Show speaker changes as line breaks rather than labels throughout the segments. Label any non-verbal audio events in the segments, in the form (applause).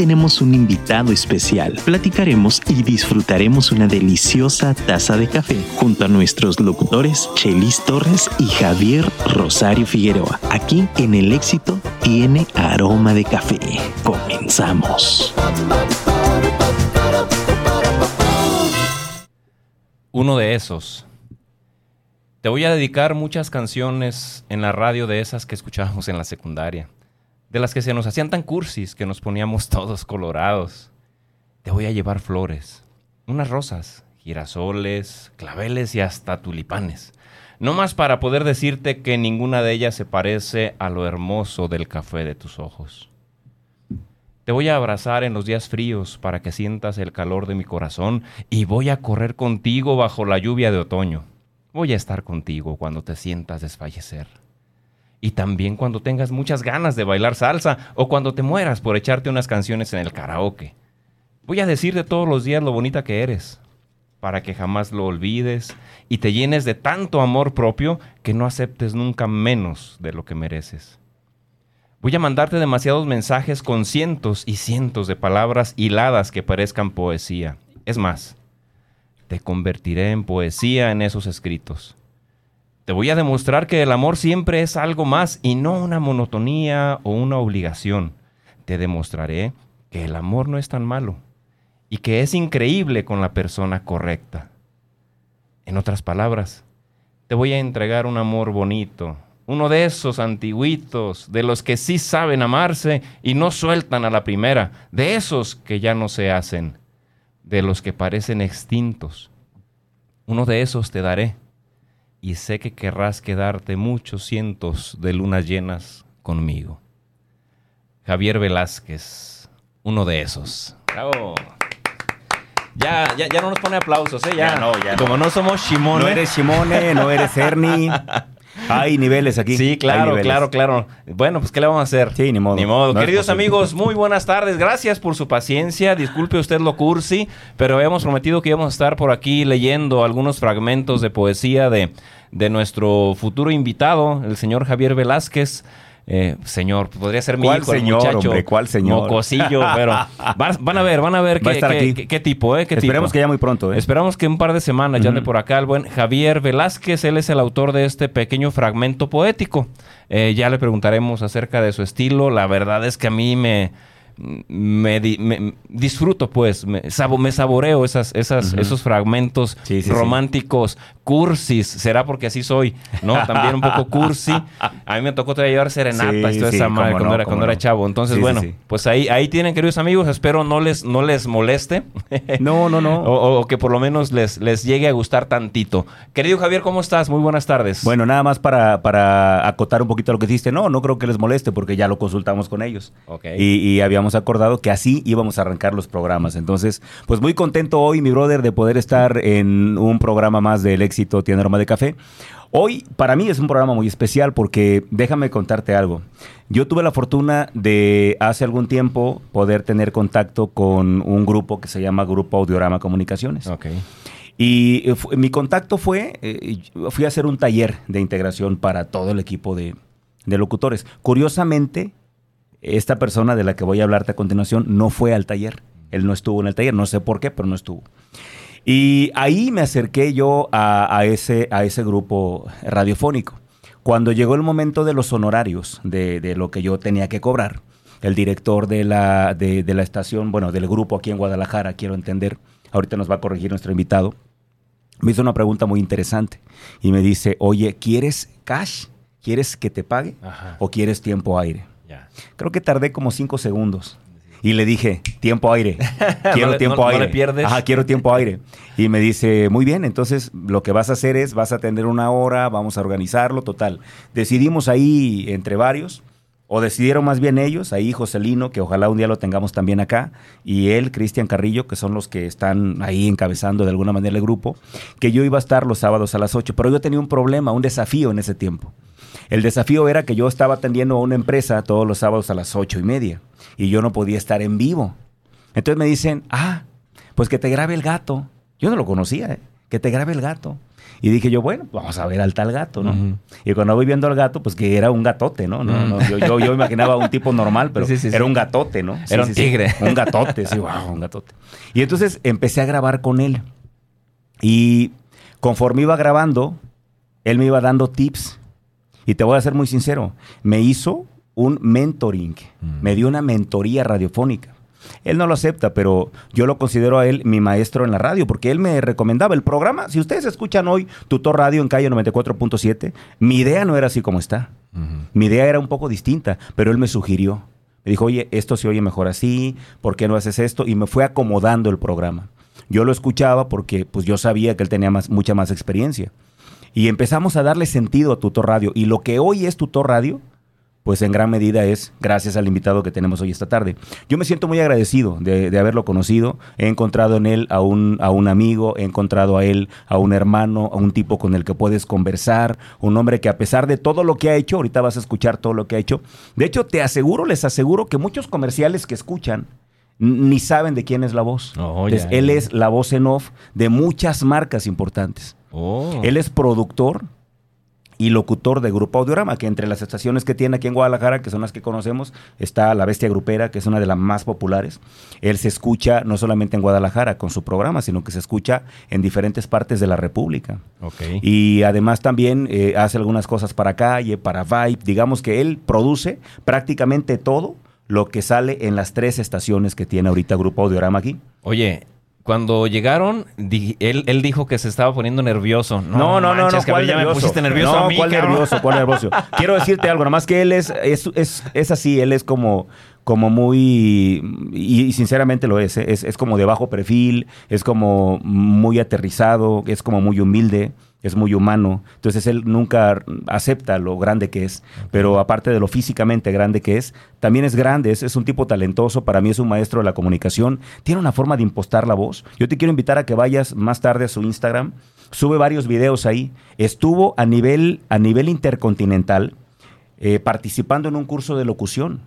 tenemos un invitado especial. Platicaremos y disfrutaremos una deliciosa taza de café junto a nuestros locutores Chelis Torres y Javier Rosario Figueroa. Aquí en El Éxito tiene aroma de café. Comenzamos.
Uno de esos. Te voy a dedicar muchas canciones en la radio de esas que escuchábamos en la secundaria de las que se nos hacían tan cursis que nos poníamos (laughs) todos colorados. Te voy a llevar flores, unas rosas, girasoles, claveles y hasta tulipanes. No más para poder decirte que ninguna de ellas se parece a lo hermoso del café de tus ojos. Te voy a abrazar en los días fríos para que sientas el calor de mi corazón y voy a correr contigo bajo la lluvia de otoño. Voy a estar contigo cuando te sientas desfallecer y también cuando tengas muchas ganas de bailar salsa o cuando te mueras por echarte unas canciones en el karaoke. Voy a decirte todos los días lo bonita que eres, para que jamás lo olvides y te llenes de tanto amor propio que no aceptes nunca menos de lo que mereces. Voy a mandarte demasiados mensajes con cientos y cientos de palabras hiladas que parezcan poesía. Es más, te convertiré en poesía en esos escritos. Te voy a demostrar que el amor siempre es algo más y no una monotonía o una obligación. Te demostraré que el amor no es tan malo y que es increíble con la persona correcta. En otras palabras, te voy a entregar un amor bonito, uno de esos antiguitos, de los que sí saben amarse y no sueltan a la primera, de esos que ya no se hacen, de los que parecen extintos. Uno de esos te daré y sé que querrás quedarte muchos cientos de lunas llenas conmigo. Javier Velázquez, uno de esos. Bravo. Ya, ya, ya no nos pone aplausos, ¿eh? Ya, no, ya. Como no, somos Shimone.
No eres Shimone, no eres Ernie. (laughs) Hay niveles aquí.
Sí, claro, claro, claro. Bueno, pues ¿qué le vamos a hacer?
Sí, ni modo.
Ni modo. Queridos amigos, muy buenas tardes. Gracias por su paciencia. Disculpe usted lo cursi, pero habíamos prometido que íbamos a estar por aquí leyendo algunos fragmentos de poesía de, de nuestro futuro invitado, el señor Javier Velázquez. Eh, señor, podría ser mi hijo,
señor,
el muchacho.
Hombre, ¿Cuál señor?
Mocosillo, pero (laughs) van, a ver, van a ver qué, qué, tipo, ¿eh? Qué
Esperemos que ya muy pronto, ¿eh?
Esperamos que un par de semanas ya ande por acá el buen Javier Velázquez. Él es el autor de este pequeño fragmento poético. Eh, ya le preguntaremos acerca de su estilo. La verdad es que a mí me me, disfruto, pues, me, me saboreo esas, esas, esos fragmentos románticos, cursis, será porque así soy, ¿no? También un poco cursi. A mí me tocó todavía llevar serenatas y toda esa madre cuando, era, cuando era chavo. Entonces, bueno, pues ahí, ahí tienen, queridos amigos, espero no les, no les moleste. (laughs)
No, no, no.
o, que por lo menos les, les llegue a gustar tantito. Querido Javier, ¿cómo estás? Muy buenas tardes.
Bueno, nada más para, para acotar un poquito lo que dijiste. No, no creo que les moleste porque ya lo consultamos con ellos. Y, y habíamos acordado que así íbamos a arrancar los programas. Entonces, pues muy contento hoy, mi brother, de poder estar en un programa más del éxito Tiene Aroma de Café. Hoy para mí es un programa muy especial porque déjame contarte algo. Yo tuve la fortuna de hace algún tiempo poder tener contacto con un grupo que se llama Grupo Audiorama Comunicaciones.
Okay.
Y eh, mi contacto fue, eh, fui a hacer un taller de integración para todo el equipo de, de locutores. Curiosamente, esta persona de la que voy a hablarte a continuación no fue al taller. Él no estuvo en el taller, no sé por qué, pero no estuvo. Y ahí me acerqué yo a, ese, a ese grupo radiofónico. Cuando llegó el momento de los honorarios, de, lo que yo tenía que cobrar, el director de la, de, la estación, bueno, del grupo aquí en Guadalajara, quiero entender, ahorita nos va a corregir nuestro invitado, me hizo una pregunta muy interesante y me dice, oye, ¿quieres cash? ¿Quieres que te pague? ¿O quieres tiempo aire? Creo que tardé como cinco segundos. Y le dije, tiempo aire. (laughs) Quiero tiempo aire.
No pierdes.
Ajá, quiero tiempo aire. Y me dice, muy bien, entonces lo que vas a hacer es, vas a atender una hora, vamos a organizarlo, total. Decidimos ahí entre varios, o decidieron más bien ellos, ahí Joselino, que ojalá un día lo tengamos también acá, y él, Cristian Carrillo, que son los que están ahí encabezando de alguna manera el grupo, que yo iba a estar los sábados a las 8, pero yo tenía un problema, un desafío en ese tiempo. El desafío era que yo estaba atendiendo a una empresa todos los sábados a las ocho y media y yo no podía estar en vivo. Entonces me dicen, ah, pues que te grabe el gato. Yo no lo conocía, ¿eh? que te grabe el gato. Y dije yo, bueno, vamos a ver al tal gato, ¿no? Y cuando voy viendo al gato, pues que era un gatote, ¿no? no, no, yo, yo, yo imaginaba un tipo normal, pero
Sí, sí, sí.
era un gatote, ¿no?
Era un tigre. (laughs)
Un gatote, sí, wow, un gatote. Y entonces empecé a grabar con él. Y conforme iba grabando, él me iba dando tips. Y te voy a ser muy sincero, me hizo un mentoring,
Mm.
me dio una mentoría radiofónica. Él no lo acepta, pero yo lo considero a él mi maestro en la radio, porque él me recomendaba el programa. Si ustedes escuchan hoy Tutor Radio en calle 94.7, mi idea no era así como está. Mi idea era un poco distinta, pero él me sugirió. Me dijo, oye, esto se oye mejor así, ¿por qué no haces esto? Y me fue acomodando el programa. Yo lo escuchaba porque pues yo sabía que él tenía más, mucha más experiencia. Y empezamos a darle sentido a Tutor Radio. Y lo que hoy es Tutor Radio, pues en gran medida es gracias al invitado que tenemos hoy esta tarde. Yo me siento muy agradecido de, de haberlo conocido. He encontrado en él a un, a un amigo, he encontrado a él a un hermano, a un tipo con el que puedes conversar, un hombre que a pesar de todo lo que ha hecho, ahorita vas a escuchar todo lo que ha hecho. De hecho, te aseguro, les aseguro que muchos comerciales que escuchan ni saben de quién es la voz.
Oh,
Entonces, él es la voz en off de muchas marcas importantes.
Oh.
Él es productor y locutor de Grupo Audiorama, que entre las estaciones que tiene aquí en Guadalajara, que son las que conocemos, está La Bestia Grupera, que es una de las más populares. Él se escucha no solamente en Guadalajara con su programa, sino que se escucha en diferentes partes de la República.
Ok.
Y además también eh, hace algunas cosas para calle, para Vibe. Digamos que él produce prácticamente todo lo que sale en las tres estaciones que tiene ahorita Grupo Audiorama aquí.
Oye, cuando llegaron, di- él, él dijo que se estaba poniendo nervioso.
No, no, no,
manches,
no,
cabrón,
¿cuál
ya me
nervioso?
pusiste nervioso
no,
a mí,
¿cuál
cabrón.
nervioso? ¿Cuál nervioso? (laughs) Quiero decirte algo, nomás que él es, es, es, es así, él es como, como muy, y, y sinceramente lo es, ¿eh? es, es como de bajo perfil, es como muy aterrizado, es como muy humilde, es muy humano. Entonces él nunca acepta lo grande que es, pero aparte de lo físicamente grande que es, también es grande, es, es un tipo talentoso, para mí es un maestro de la comunicación, tiene una forma de impostar la voz. Yo te quiero invitar a que vayas más tarde a su Instagram, sube varios videos ahí. Estuvo a nivel, a nivel intercontinental eh, participando en un curso de locución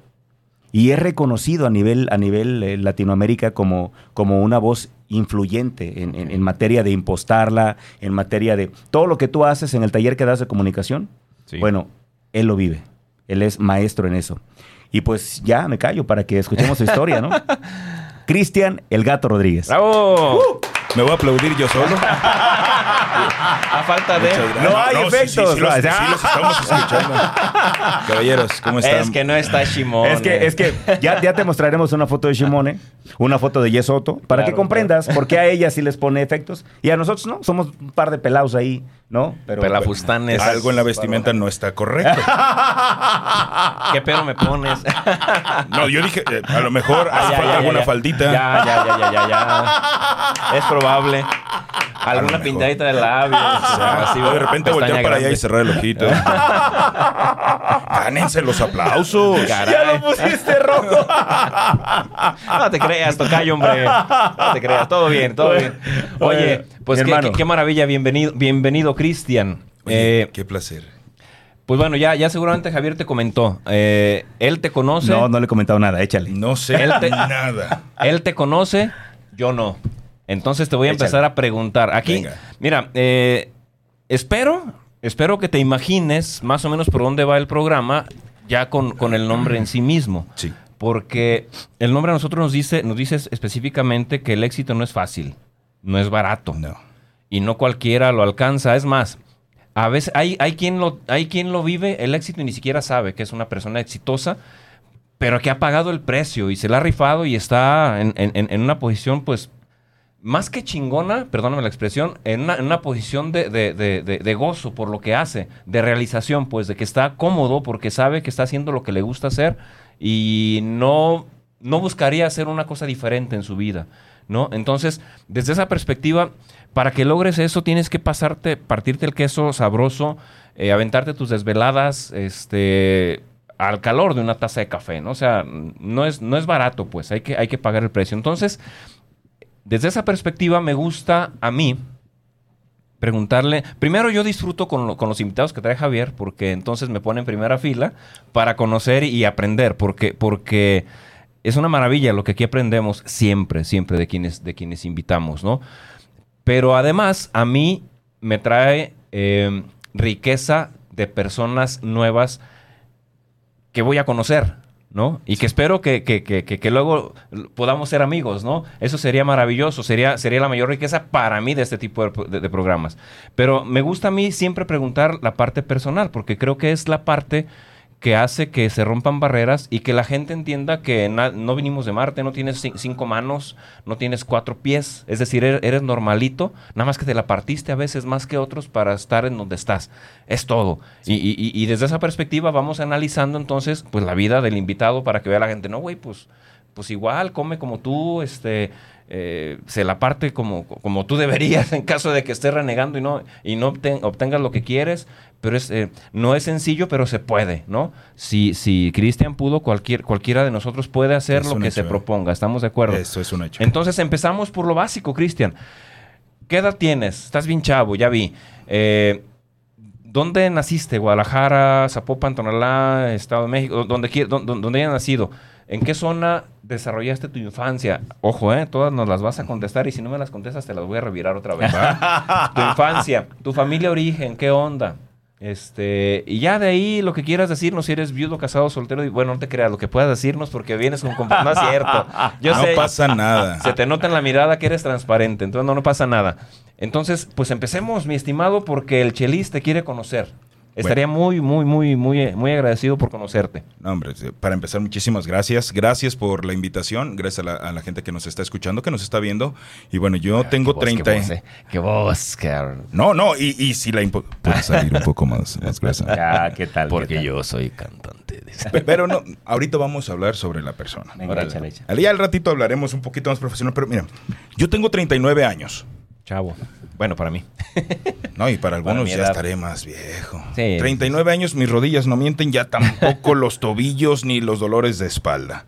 y es reconocido a nivel, a nivel eh, Latinoamérica como, como una voz influyente en, en- en materia de impostarla, en materia de todo lo que tú haces en el taller que das de comunicación.
Sí.
Bueno, él lo vive, él es maestro en eso. Y pues ya me callo para que escuchemos su historia, ¿no? (laughs) Cristian El Gato Rodríguez.
¡Bravo!
Me voy a aplaudir yo solo. (laughs)
A falta de...
No hay efectos,
Sí, sí, sí los estamos escuchando. (laughs) Caballeros, ¿cómo están?
Es que no está Shimon.
Es que, es que ya, ya te mostraremos una foto de Shimone, una foto de Yesoto, para
Claro,
que comprendas por qué a ella sí les pone efectos y a nosotros no. Somos un par de pelados ahí, ¿no? Pero.
Algo en la vestimenta no está correcto. (laughs)
¿Qué pedo me pones? (laughs)
No, yo dije, eh, a lo mejor
Ah,
hace
ya,
falta
ya,
alguna
ya.
faldita.
Ya, ya, ya, ya, ya, ya. (laughs) Es probable. Alguna pintadita de labios.
O sea,
así,
de repente voltear para allá y cerrar el ojito. Gánense los aplausos.
Caray.
Ya lo pusiste rojo.
No te creas, tocayo, hombre. No te creas. Todo bien, todo bien. Oye, pues qué, qué- qué maravilla. Bienvenido, bienvenido Cristian. Eh,
qué placer.
pues bueno, ya, ya seguramente Javier te comentó. Eh, él te conoce.
No, no le he comentado nada, échale.
No sé
él te-
nada. (laughs)
Él te conoce, yo no. Entonces te voy a
Échale.
empezar a preguntar. Aquí,
Venga.
mira, eh, espero, espero que te imagines más o menos por dónde va el programa ya con, con el nombre en sí mismo.
Sí.
Porque el nombre a nosotros nos dice, nos dice específicamente que el éxito no es fácil, no es barato
No.
y no cualquiera lo alcanza. Es más, a veces hay, hay, quien lo, hay quien lo vive el éxito y ni siquiera sabe que es una persona exitosa, pero que ha pagado el precio y se la ha rifado y está en, en- una posición, pues, más que chingona, perdóname la expresión, en una, en una posición de, de- de- de- de gozo por lo que hace, de realización, pues, de que está cómodo porque sabe que está haciendo lo que le gusta hacer y no, no buscaría hacer una cosa diferente en su vida, ¿no? Entonces, desde esa perspectiva, para que logres eso tienes que pasarte, partirte el queso sabroso, eh, aventarte tus desveladas, este al calor de una taza de café, ¿no? O sea, no es, no es barato, pues, hay que, hay que pagar el precio. Entonces, desde esa perspectiva me gusta a mí preguntarle, primero yo disfruto con, lo- con los invitados que trae Javier, porque entonces me pone en primera fila para conocer y aprender, porque, porque es una maravilla lo que aquí aprendemos siempre, siempre de quienes, de quienes invitamos, ¿no? Pero además, a mí me trae eh, riqueza de personas nuevas que voy a conocer, ¿no? Y que espero que, que- que- que- luego podamos ser amigos, ¿no? Eso sería maravilloso, sería, sería la mayor riqueza para mí de este tipo de programas. Pero me gusta a mí siempre preguntar la parte personal, porque creo que es la parte que hace que se rompan barreras y que la gente entienda que no vinimos de Marte, no tienes ci- cinco manos, no tienes cuatro pies, es decir, eres, eres normalito, nada más que te la partiste a veces más que otros para estar en donde estás. Es todo. Y, y- y- y desde esa perspectiva vamos analizando entonces pues la vida del invitado para que vea la gente, no, güey, pues, pues igual, come como tú, este... eh, se la parte como, como tú deberías en caso de que estés renegando y no, y no obten- obtengas lo que quieres, pero es, eh, no es sencillo, pero se puede, ¿no? Si, si Cristian pudo, cualquier, cualquiera de nosotros puede hacer
Es
lo que
hecho,
se
eh.
proponga, ¿estamos de acuerdo?
Eso es un hecho.
Entonces empezamos por lo básico, Cristian. ¿Qué edad tienes? Estás bien chavo, ya vi. Eh, ¿Dónde naciste? ¿Guadalajara, Zapopan, Tonalá, Estado de México? ¿Dónde, qui- dó- dó- dónde hayas nacido? ¿En qué zona desarrollaste tu infancia? Ojo, ¿eh? Todas nos las vas a contestar y si no me las contestas te las voy a revirar otra vez. (laughs) tu infancia, tu familia origen, ¿qué onda? Este, y ya de ahí lo que quieras decirnos, si eres viudo, casado, soltero, y bueno, no te creas, lo que puedas decirnos porque vienes con... compa- No es cierto. Yo
no
sé,
pasa nada.
se te nota en la mirada que eres transparente, entonces no, no pasa nada. Entonces, pues empecemos, mi estimado, porque el Chelis te quiere conocer. Estaría muy, muy, muy, muy, muy agradecido por conocerte.
No, hombre, para empezar, muchísimas gracias. Gracias por la invitación. Gracias a la, a la gente que nos está escuchando, que nos está viendo. Y bueno, yo tengo 30.
Qué voz, eh. Qué voz, cabrón.
No, no, y, y si la impo- puede salir un poco más, más gruesa.
Ya, (laughs) ¿qué tal?
Porque
¿Qué tal?
yo soy cantante. de-
Pe- Pero no, ahorita vamos a hablar sobre la persona.
Venga, échale, échale.
Al día al ratito hablaremos un poquito más profesional, pero mira, yo tengo 39 años.
Chavo. Bueno, para mí. (laughs)
No, y para algunos ya
edad.
estaré más viejo.
Sí.
39 años, mis rodillas no mienten, ya tampoco (laughs) los tobillos ni los dolores de espalda.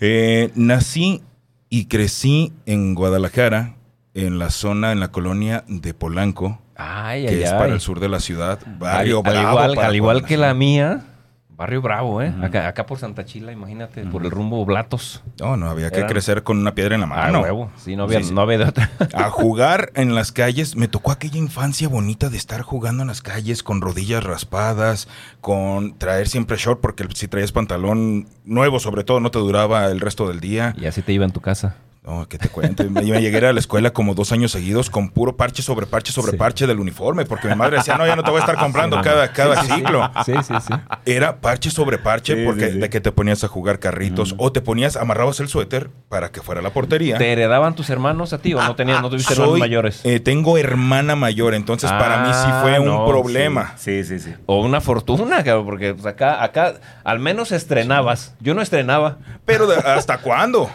Eh, nací y crecí en Guadalajara, en la zona, en la colonia de Polanco,
Ay,
que
ay,
es
ay.
para el sur de la ciudad. Barrio
al, al
bravo
igual, al que la mía, barrio bravo, ¿eh? acá, acá por Santa Chila, imagínate, por el rumbo Blatos.
No, no, había que
Eran-
crecer con una piedra en la
Ah,
mano.
huevo. Sí, no había,
Sí, sí.
no había de otra. (laughs)
a jugar (laughs) en las calles. Me tocó aquella infancia bonita de estar jugando en las calles con rodillas raspadas, con traer siempre short, porque si traías pantalón nuevo, sobre todo, no te duraba el resto del día.
y así te iba en tu casa.
No, que te cuente. Me, me llegué a la escuela como dos años seguidos con puro parche sobre parche sobre
Sí.
parche del uniforme, porque mi madre decía, no, ya no te voy a estar comprando cada, cada ciclo.
Sí, sí, sí.
Era parche sobre parche,
Sí,
porque
sí, sí.
de que te ponías a jugar carritos o te ponías, amarrabas el suéter para que fuera la portería.
¿Te heredaban tus hermanos a ti o no tenías, no tuviste hermanos
Soy,
mayores?
eh, tengo hermana mayor, entonces para mí sí
Ah,
fue un
no,
problema.
Sí, sí, sí.
O una fortuna, cabrón, porque pues, acá, acá al menos estrenabas. Yo no estrenaba.
Pero de- ¿hasta cuándo?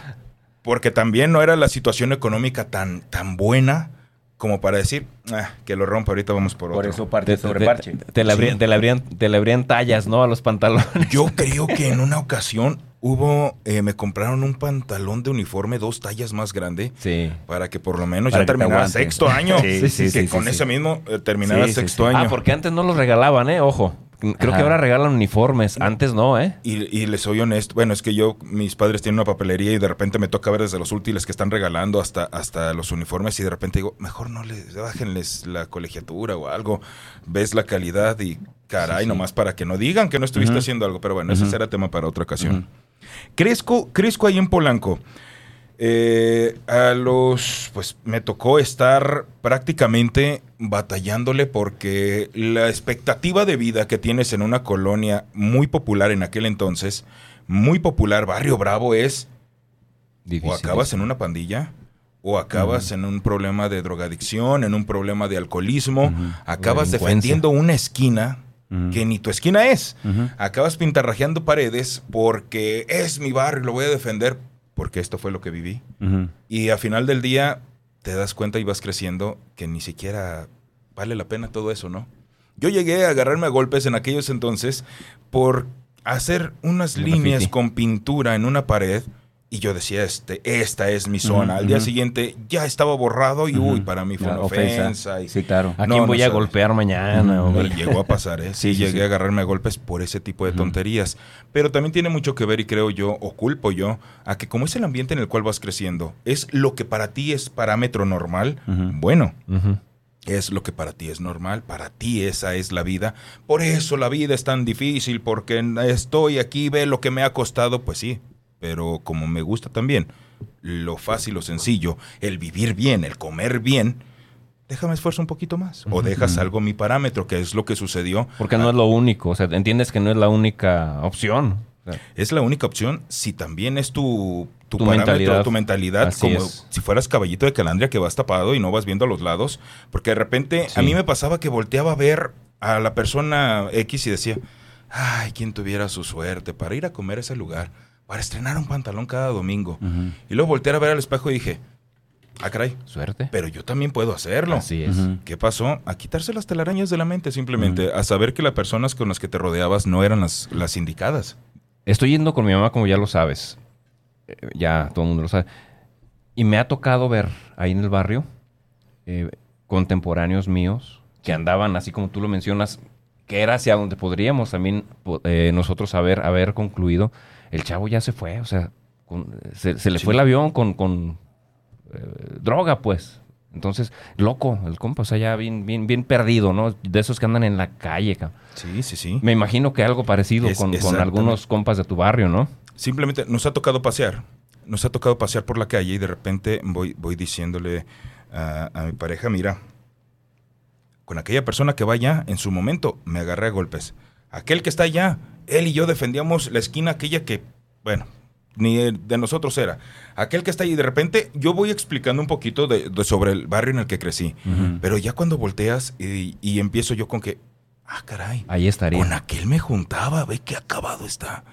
Porque también no era la situación económica tan, tan buena como para decir, "Ah, que lo rompa, ahorita vamos por otro.
Por eso parte
Te,
sobre
te-
parche.
te le abrían,
Sí.
te le abrían- te le abrían tallas, ¿no? A los pantalones.
Yo creo que en una ocasión hubo, eh, me compraron un pantalón de uniforme dos tallas más grande
Sí.
para que por lo menos
Para
ya terminara sexto año.
Sí,
sí, sí,
que
sí,
con
sí,
ese
sí.
mismo eh, terminara
Sí, sí,
sexto
sí.
año.
Ah, porque antes no los regalaban, ¿eh? Ojo. Creo
Ajá.
que ahora regalan uniformes. Antes no, ¿eh?
Y, y les soy honesto, bueno, es que yo, mis padres tienen una papelería y de repente me toca ver desde los útiles que están regalando hasta, hasta los uniformes y de repente digo, mejor no les, bájenles la colegiatura o algo, ves la calidad y caray,
Sí, sí.
nomás para que no digan que no estuviste haciendo algo, pero bueno, ese será tema para otra ocasión. Crezco, crezco ahí en Polanco. Eh, a los, pues me tocó estar prácticamente batallándole porque la expectativa de vida que tienes en una colonia muy popular en aquel entonces, muy popular, Barrio Bravo, es o acabas en una pandilla o acabas en un problema de drogadicción, en un problema de alcoholismo, acabas defendiendo una esquina que ni tu esquina es. Acabas pintarrajeando paredes porque es mi barrio, lo voy a defender porque esto fue lo que viví. Y a final del día te das cuenta y vas creciendo que ni siquiera vale la pena todo eso, ¿no? Yo llegué a agarrarme a golpes en aquellos entonces por hacer unas líneas con pintura en una pared Y yo decía, este, esta es mi zona. Al día siguiente ya estaba borrado y uy, para mí fue una ofensa. y-
Sí, claro.
¿A
No,
quién
no
voy a
sabes.
golpear mañana? Hombre?
Y llegó a pasar, ¿eh? (laughs) Sí,
Sí, sí,
llegué
sí.
a agarrarme a golpes por ese tipo de tonterías. Pero también tiene mucho que ver, y creo yo, o culpo yo, a que como es el ambiente en el cual vas creciendo, es lo que para ti es parámetro normal, bueno, es lo que para ti es normal, para ti esa es la vida. Por eso la vida es tan difícil, porque estoy aquí, ve lo que me ha costado, pues sí, pero como me gusta también lo fácil, lo sencillo, el vivir bien, el comer bien, déjame esfuerzo un poquito más. O dejas algo mi parámetro, que es lo que sucedió.
Porque no es lo único. O sea, entiendes que no es la única opción. O sea,
Es la única opción si también es tu, tu,
Tu
parámetro,
mentalidad.
tu mentalidad,
Así
como
es.
si fueras caballito de calandria que vas tapado y no vas viendo a los lados. Porque de repente a mí me pasaba que volteaba a ver a la persona X y decía, ay, quien tuviera su suerte para ir a comer a ese lugar, para estrenar un pantalón cada domingo. Y luego voltear a ver al espejo y dije, ah, caray,
suerte.
pero yo también puedo hacerlo.
Así es.
Ujú.
¿Qué pasó? A quitarse las telarañas de la mente simplemente, a saber que las personas con las que te rodeabas no eran las, las indicadas.
Estoy yendo con mi mamá, como ya lo sabes. Eh, ya todo el mundo lo sabe. Y me ha tocado ver ahí en el barrio eh, contemporáneos míos que andaban, así como tú lo mencionas, que era hacia donde podríamos también eh, nosotros haber, haber concluido. El chavo ya se fue, o sea, con- se, se le
Sí.
fue el avión con, con, eh, droga, pues. Entonces, loco, el compa, o sea, ya bien, bien, bien perdido, ¿no? De esos que andan en la calle, cabrón.
Sí, sí, sí.
Me imagino que algo parecido
Es-
con, con algunos compas de tu barrio, ¿no?
Simplemente nos ha tocado pasear. Nos ha tocado pasear por la calle y de repente voy, voy diciéndole a, a mi pareja, mira, con aquella persona que va allá, en su momento me agarré a golpes. Aquel que está allá, él y yo defendíamos la esquina aquella que, bueno, ni de nosotros era. Aquel que está ahí, de repente yo voy explicando un poquito de, de sobre el barrio en el que crecí. Pero ya cuando volteas y, y empiezo yo con que, ah, caray,
Ahí estaría.
con aquel me juntaba, ve qué acabado está.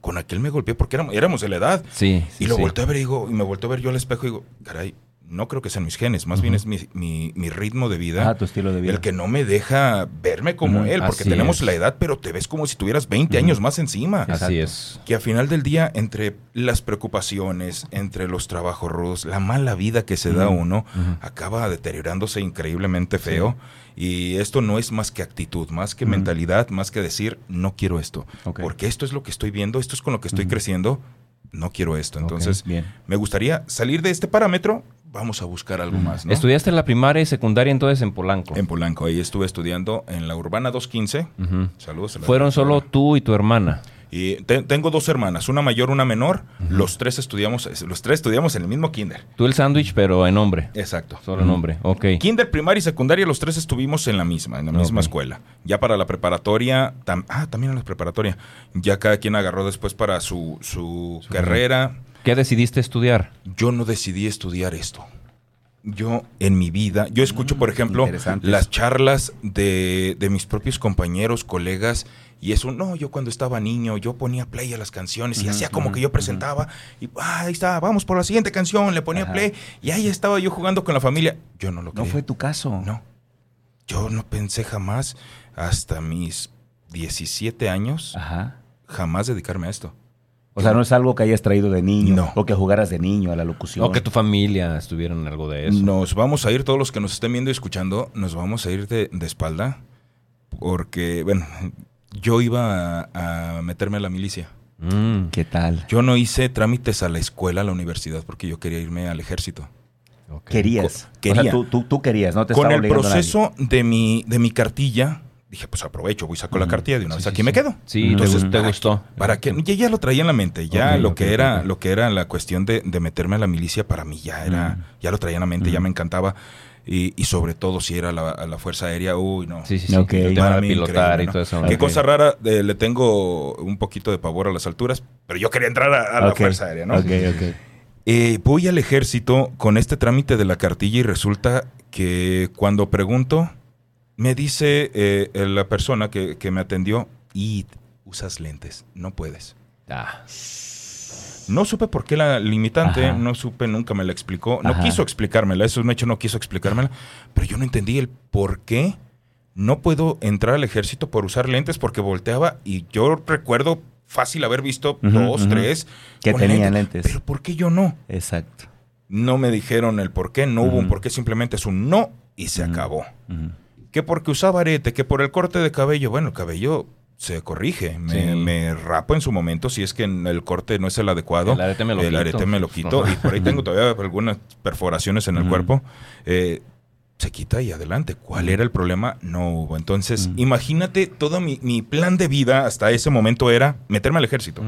Con aquel me golpeé porque éramos, éramos de la edad.
Sí, sí,
y lo
sí.
volteé a ver y digo, y me volteé a ver yo al espejo y digo, caray, no creo que sean mis genes, más bien es mi, mi- mi ritmo de vida.
Ah, tu estilo de vida.
El que no me deja verme como él, porque
así
tenemos
es.
la edad, pero te ves como si tuvieras 20
Ujú.
años más encima.
Así
Exacto.
es.
Que a final del día, entre las preocupaciones, entre los trabajos rudos, la mala vida que se da uno, acaba deteriorándose increíblemente feo. Y esto no es más que actitud, más que mentalidad, más que decir, no quiero esto. Porque esto es lo que estoy viendo, esto es con lo que estoy creciendo, no quiero esto. Entonces,
Bien.
me gustaría salir de este parámetro, vamos a buscar algo
Ujú.
más. ¿no?
Estudiaste la primaria y secundaria entonces en Polanco.
En Polanco, ahí estuve estudiando en la Urbana 215.
Ujú.
Saludos. a la
Fueron solo tú y tu hermana.
Y te- tengo dos hermanas, una mayor, una menor. Los tres estudiamos, los tres estudiamos en el mismo kinder.
Tú el sándwich, pero en hombre.
Exacto.
Solo en hombre. Ok.
Kinder, primaria y secundaria, los tres estuvimos en la misma, en la misma escuela. Ya para la preparatoria, tam- ah, también en la preparatoria. Ya cada quien agarró después para su, su
Su
carrera.
¿Qué decidiste estudiar?
Yo no decidí estudiar esto. Yo en mi vida, yo escucho, por ejemplo,
interesante
las charlas de, de mis propios compañeros, colegas, y eso, no, yo cuando estaba niño, yo ponía play a las canciones y hacía como que yo presentaba, y ah, ahí está, vamos por la siguiente canción, le ponía
Ajá.
play, y ahí estaba yo jugando con la familia. Yo no lo
No
creí.
fue tu caso.
No. Yo no pensé jamás, hasta mis 17 años,
Ajá.
jamás dedicarme a esto.
O sea, no es algo que hayas traído de niño.
No.
O que jugaras de niño a la locución.
O que tu familia estuviera en algo de eso.
Nos vamos a ir, todos los que nos estén viendo y escuchando, nos vamos a ir de, de espalda. Porque, bueno, yo iba a, a meterme a la milicia.
Mm,
¿Qué tal?
Yo no hice trámites a la escuela, a la universidad, porque yo quería irme al ejército.
ok.
Querías.
Co- quería.
O sea, tú, tú, tú querías, no te
Con el proceso de mi, de mi cartilla, dije, pues aprovecho, voy a sacar la
Ujú.
cartilla de una
Sí,
vez aquí
sí.
me quedo.
Sí,
Entonces,
te, te
¿para
gustó.
Para que ya, ya lo traía en la mente, ya lo que era, lo que era la cuestión de, de meterme a la milicia para mí ya era,
Mm.
ya lo traía en la mente, ya
Mm.
me encantaba. Y, y sobre todo si era la, Fuerza Aérea, uy, no.
Sí, sí, sí.
Ok.
El tema
Para mí
pilotar y
¿no?
todo eso.
Qué cosa rara, eh, le tengo un poquito de pavor a las alturas, pero yo quería entrar a, a la Fuerza Aérea, ¿no?
Ok, ok.
Eh, voy al ejército con este trámite de la cartilla y resulta que cuando pregunto, me dice eh, la persona que, que me atendió, y usas lentes, no puedes.
Ah,
No supe por qué la limitante,
Ajá.
no supe, nunca me la explicó, no
Ajá.
quiso explicármela, eso es un hecho, no quiso explicármela, pero yo no entendí el por qué no puedo entrar al ejército por usar lentes porque volteaba y yo recuerdo fácil haber visto dos, tres.
Que tenían lentes.
Pero ¿por qué yo no?
Exacto.
No me dijeron el por qué, no hubo un por qué, simplemente es un no y se acabó. Que porque usaba arete, que por el corte de cabello, bueno, el cabello se corrige. Me,
Sí.
me rapo en su momento si es que el corte no es el adecuado.
El arete me lo
El
quito.
arete me lo quito. y por ahí tengo (laughs) todavía algunas perforaciones en el cuerpo. Eh, se quita y adelante. ¿Cuál era el problema? No hubo. Entonces, imagínate, todo mi, mi plan de vida hasta ese momento era meterme al ejército.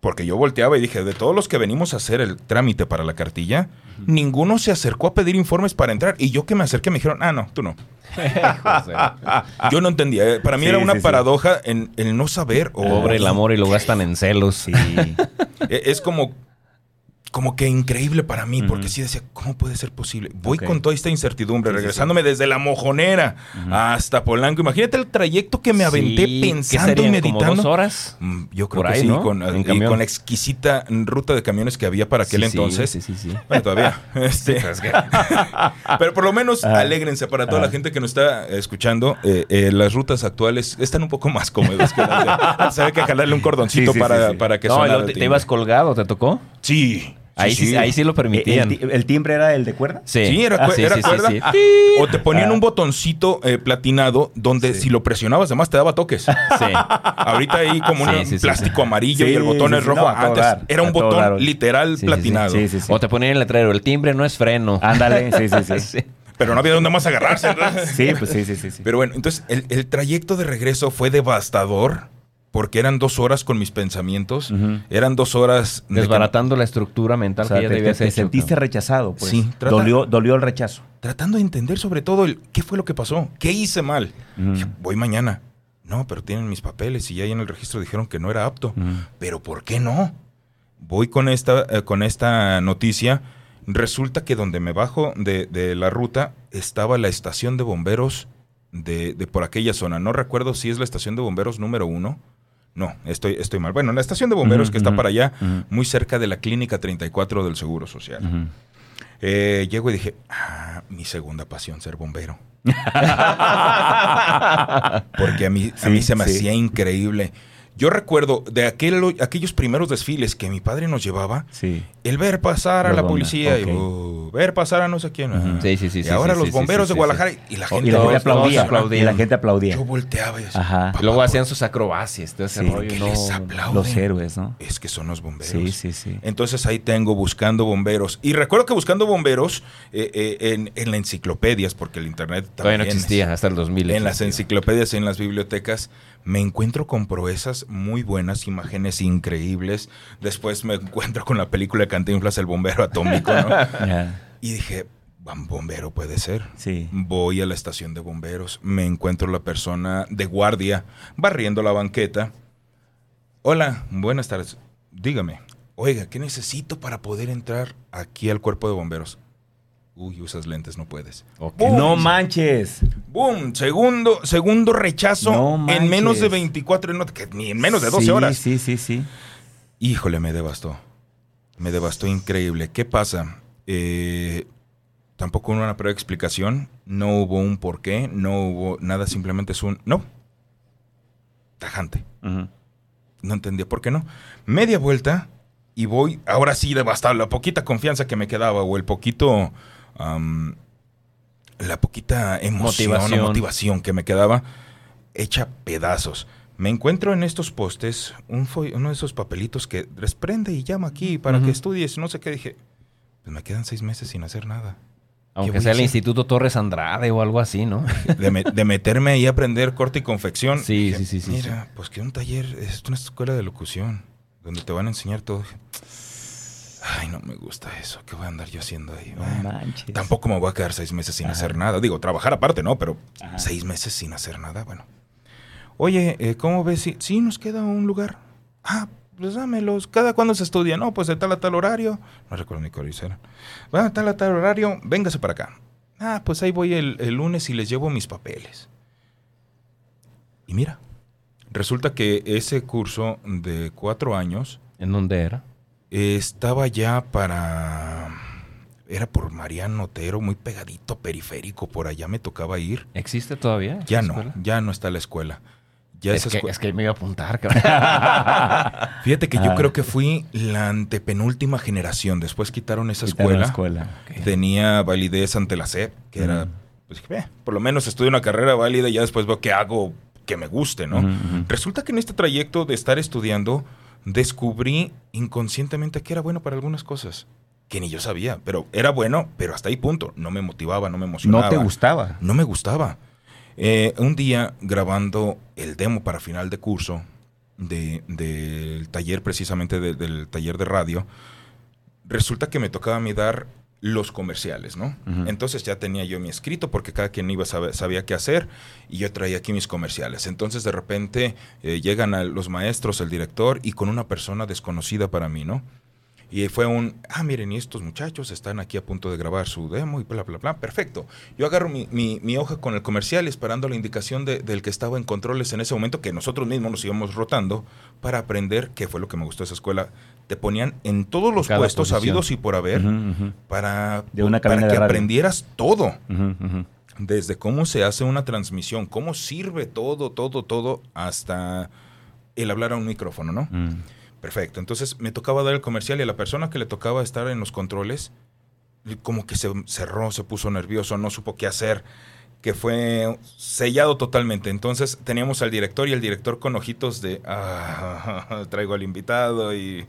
Porque yo volteaba y dije, de todos los que venimos a hacer el trámite para la cartilla, ninguno se acercó a pedir informes para entrar. Y yo que me acerqué me dijeron, ah, no, tú no. (laughs) Yo no entendía. eh. Para mí
Sí,
era una
sí, sí.
paradoja en el no saber. o-
Pobre el amor y lo gastan en celos.
Sí. (laughs)
Eh, Es como, como que increíble para mí, porque sí decía, ¿cómo puede ser posible? Voy con toda esta incertidumbre,
Sí, sí,
regresándome desde la mojonera hasta Polanco. Imagínate el trayecto que me aventé
Sí, ¿qué
pensando y meditando.
¿Como dos horas?
Mm, Yo creo
Por
que
ahí,
sí,
¿no?
con, y con la exquisita ruta de camiones que había para aquel entonces.
Sí, sí, sí.
Bueno, todavía. (laughs) Este, (laughs) pero por lo menos
Ah.
alégrense para toda la
Ah.
gente que nos está escuchando. eh, eh, las rutas actuales están un poco más cómodas que las de. (laughs) Sabe que jalarle un cordoncito para, para que
no,
sonara
te, ibas colgado, ¿te tocó?
Sí.
Ahí sí, ahí sí lo
¿El,
permitían.
el timbre era el de cuerda?
Sí,
Sí, era,
Ah,
cu-
sí,
era
sí, sí,
cuerda.
sí.
O te ponían
Ah.
un botoncito eh, platinado donde
Sí.
si lo presionabas además te daba toques.
Sí.
Ahorita hay como
Sí,
un plástico
sí.
amarillo y el botón
sí,
es rojo.
no,
Antes
dar,
era un botón
dar.
literal
Sí, sí, sí.
platinado.
Sí, sí, sí.
O te ponían el letrero, el timbre no es freno.
Ándale, sí, sí, sí. (laughs)
Sí.
Pero no había dónde más agarrarse. ¿verdad?
Sí, pues sí, sí, sí. sí.
Pero bueno, entonces el, el trayecto de regreso fue devastador porque eran dos horas con mis pensamientos. Eran dos horas... de que-
Desbaratando la estructura mental
O sea,
que ya
te,
te
sentiste rechazado, pues.
Sí, trata-
dolió, dolió el rechazo.
tratando de entender sobre todo el qué fue lo que pasó, qué hice mal. Dije, Voy mañana. No, pero tienen mis papeles y ya ahí en el registro dijeron que no era apto. Pero ¿por qué no? Voy con esta, eh, con esta noticia. Resulta que donde me bajo de, de la ruta estaba la estación de bomberos de, de por aquella zona. No recuerdo si es la estación de bomberos número uno. No, estoy, estoy mal. Bueno, la estación de bomberos que está para allá, muy cerca de la clínica 34 del Seguro Social. Eh, llego y dije, ah, mi segunda pasión, ser bombero. (laughs) Porque a mí, a mí se me
sí.
hacía increíble. Yo recuerdo de aquel, aquellos primeros desfiles que mi padre nos llevaba,
Sí.
el ver pasar a la policía y
ok.
uh, ver pasar a no sé quién.
Sí, sí, sí,
Y
sí,
ahora
sí,
los bomberos de Guadalajara y la
Oh,
gente,
y la gente aplaudía. Y la gente aplaudía.
Yo volteaba y decía,
Ajá.
"Papá,
Luego
¿por
hacían sus acrobacias, todo ese
Sí.
rollo. no,
les aplauden?
Los héroes, ¿no?
Es que son los bomberos.
Sí, sí, sí.
Entonces ahí tengo buscando bomberos. Y recuerdo que buscando bomberos eh, eh, en, en las enciclopedias, porque el internet
Todavía no
también
existía hasta el 2000.
En las enciclopedias y en las bibliotecas me encuentro con proezas muy buenas, imágenes increíbles. Después me encuentro con la película de Cantinflas, El Bombero Atómico, ¿no? (laughs) Y dije, "Bam, bombero puede ser.
Sí.
Voy a la estación de bomberos, me encuentro la persona de guardia barriendo la banqueta. Hola, buenas tardes. Dígame, oiga, ¿qué necesito para poder entrar aquí al cuerpo de bomberos? Uy, usas lentes, no puedes.
Ok.
¡Bum!
No manches.
¡Boom! Segundo, segundo rechazo
No
en menos de
manches.
24, no, que ni en menos de 12
Sí,
horas.
Sí, sí, sí.
Híjole, me devastó. Me devastó increíble. ¿Qué pasa? Eh, tampoco hubo una prueba de explicación. No hubo un porqué. No hubo nada. Simplemente es un no. Tajante. No entendía por qué no. Media vuelta y voy, ahora sí devastado. La poquita confianza que me quedaba o el poquito... la poquita emoción
Motivación.
o motivación que me quedaba hecha pedazos. Me encuentro en estos postes un uno de esos papelitos que desprende y llama aquí para que estudies. No sé qué dije. Pues me quedan seis meses sin hacer nada.
Aunque sea el? Instituto Torres Andrade o algo así, ¿no? (laughs)
De, me- de meterme ahí a aprender corte y confección.
Sí,
Dije,
sí, sí, sí,
Mira, pues que un taller es una escuela de locución donde te van a enseñar todo. Ay, no me gusta eso. ¿Qué voy a andar yo haciendo ahí?
No
Bueno,
manches.
tampoco me voy a quedar seis meses sin
Ajá.
hacer nada. Digo, trabajar aparte, ¿no? Pero
Ajá.
seis meses sin hacer nada, bueno. Oye, eh, ¿cómo ves? si sí, nos queda un lugar. Ah, pues dámelos. ¿Cada cuándo se estudia? No, pues de tal a tal horario. No recuerdo ni qué horario era. Bueno, tal a tal horario, véngase para acá. Ah, pues ahí voy el, el lunes y les llevo mis papeles. Y mira, resulta que ese curso de cuatro años
¿En dónde era?
Eh, estaba ya para... Era por Mariano Otero, muy pegadito, periférico, por allá me tocaba ir.
¿Existe todavía?
Ya no,
escuela?
ya no está la escuela. Ya
es, que, es que me iba a apuntar, cabrón. (laughs)
Fíjate que yo
Ah.
creo que fui la antepenúltima generación. Después quitaron esa
Quitaron
escuela.
la escuela.
Tenía validez ante la SEP, que era, pues, dije, "Eh, por lo menos estudio una carrera válida y ya después veo qué hago que me guste, ¿no? Resulta que en este trayecto de estar estudiando, descubrí inconscientemente que era bueno para algunas cosas. Que ni yo sabía, pero era bueno, pero hasta ahí punto. No me motivaba, no me emocionaba.
No te gustaba.
No me gustaba. Eh, un día grabando el demo para final de curso de- del taller, precisamente de- del taller de radio, resulta que me tocaba a mí dar los comerciales, ¿no? Entonces ya tenía yo mi escrito porque cada quien iba saber- sabía qué hacer y yo traía aquí mis comerciales. Entonces de repente eh, llegan a los maestros, el director y con una persona desconocida para mí, ¿no? Y fue un, ah, miren, y estos muchachos están aquí a punto de grabar su demo y bla, bla, bla. Perfecto. Yo agarro mi, mi- mi hoja con el comercial esperando la indicación de- del que estaba en controles en ese momento, que nosotros mismos nos íbamos rotando para aprender qué fue lo que me gustó de esa escuela. Te ponían en todos los
Cada
puestos
posición.
habidos y por haber para,
De una
para que
de
aprendieras todo. Desde cómo se hace una transmisión, cómo sirve todo, todo, todo, hasta el hablar a un micrófono, ¿no?
Mm.
Perfecto. Entonces me tocaba dar el comercial y a la persona que le tocaba estar en los controles, como que se cerró, se puso nervioso, no supo qué hacer, que fue sellado totalmente. Entonces teníamos al director y el director con ojitos de, ah, (laughs) traigo al invitado y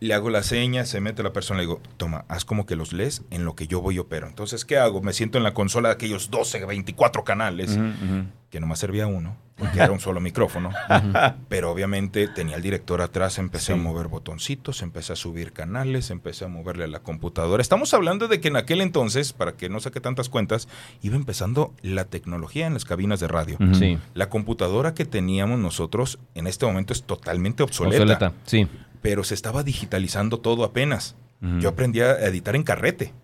le hago la seña, se mete la persona, le digo, toma, haz como que los lees en lo que yo voy y opero. Entonces, ¿qué hago? Me siento en la consola de aquellos 12, 24 canales,
Ujú, ujú.
que nomás servía uno, porque era un solo micrófono. (laughs) Pero obviamente tenía el director atrás, empecé a mover botoncitos, empecé a subir canales, empecé a moverle a la computadora. Estamos hablando de que en aquel entonces, para que no saque tantas cuentas, iba empezando la tecnología en las cabinas de radio.
Sí.
La computadora que teníamos nosotros en este momento es totalmente obsoleta,
Obsoleta. Sí.
Pero se estaba digitalizando todo apenas. Yo aprendí a editar en carrete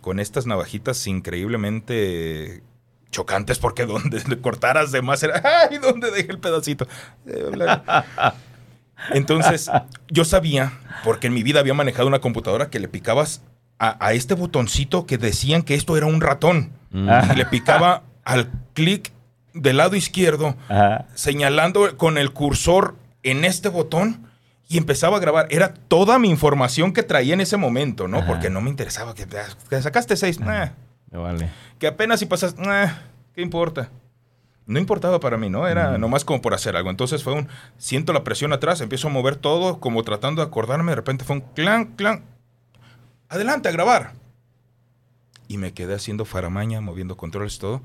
con estas navajitas increíblemente chocantes porque (laughs) donde le cortaras de más era, ¡ay! ¿Dónde dejé el pedacito? Eh. (laughs) Entonces, yo sabía, porque en mi vida había manejado una computadora que le picabas a, a este botoncito que decían que esto era un ratón.
Mm.
Y le picaba al clic del lado izquierdo,
Ajá.
señalando con el cursor en este botón y empezaba a grabar. Era toda mi información que traía en ese momento, ¿no?
Ajá.
Porque no me interesaba que, que sacaste seis. nah.
Me vale.
Que apenas si pasas, nah, ¿qué importa? No importaba para mí, ¿no? Era
Mm.
nomás como por hacer algo. Entonces fue un, siento la presión atrás, empiezo a mover todo, como tratando de acordarme, de repente fue un clan, clan. Adelante a grabar. Y me quedé haciendo faramaña, moviendo controles, todo.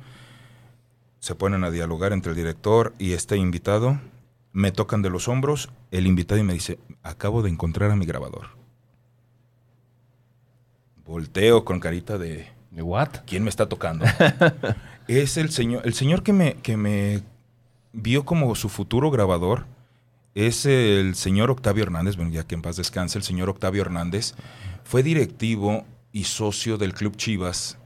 Se ponen a dialogar entre el director y este invitado. Me tocan de los hombros el invitado y me dice, acabo de encontrar a mi grabador. Volteo con carita de,
¿De what?
¿Quién me está tocando? (laughs) es el señor, el señor que me, que me vio como su futuro grabador. Es el señor Octavio Hernández, bueno, ya que en paz descanse, el señor Octavio Hernández. Fue directivo y socio del Club Chivas.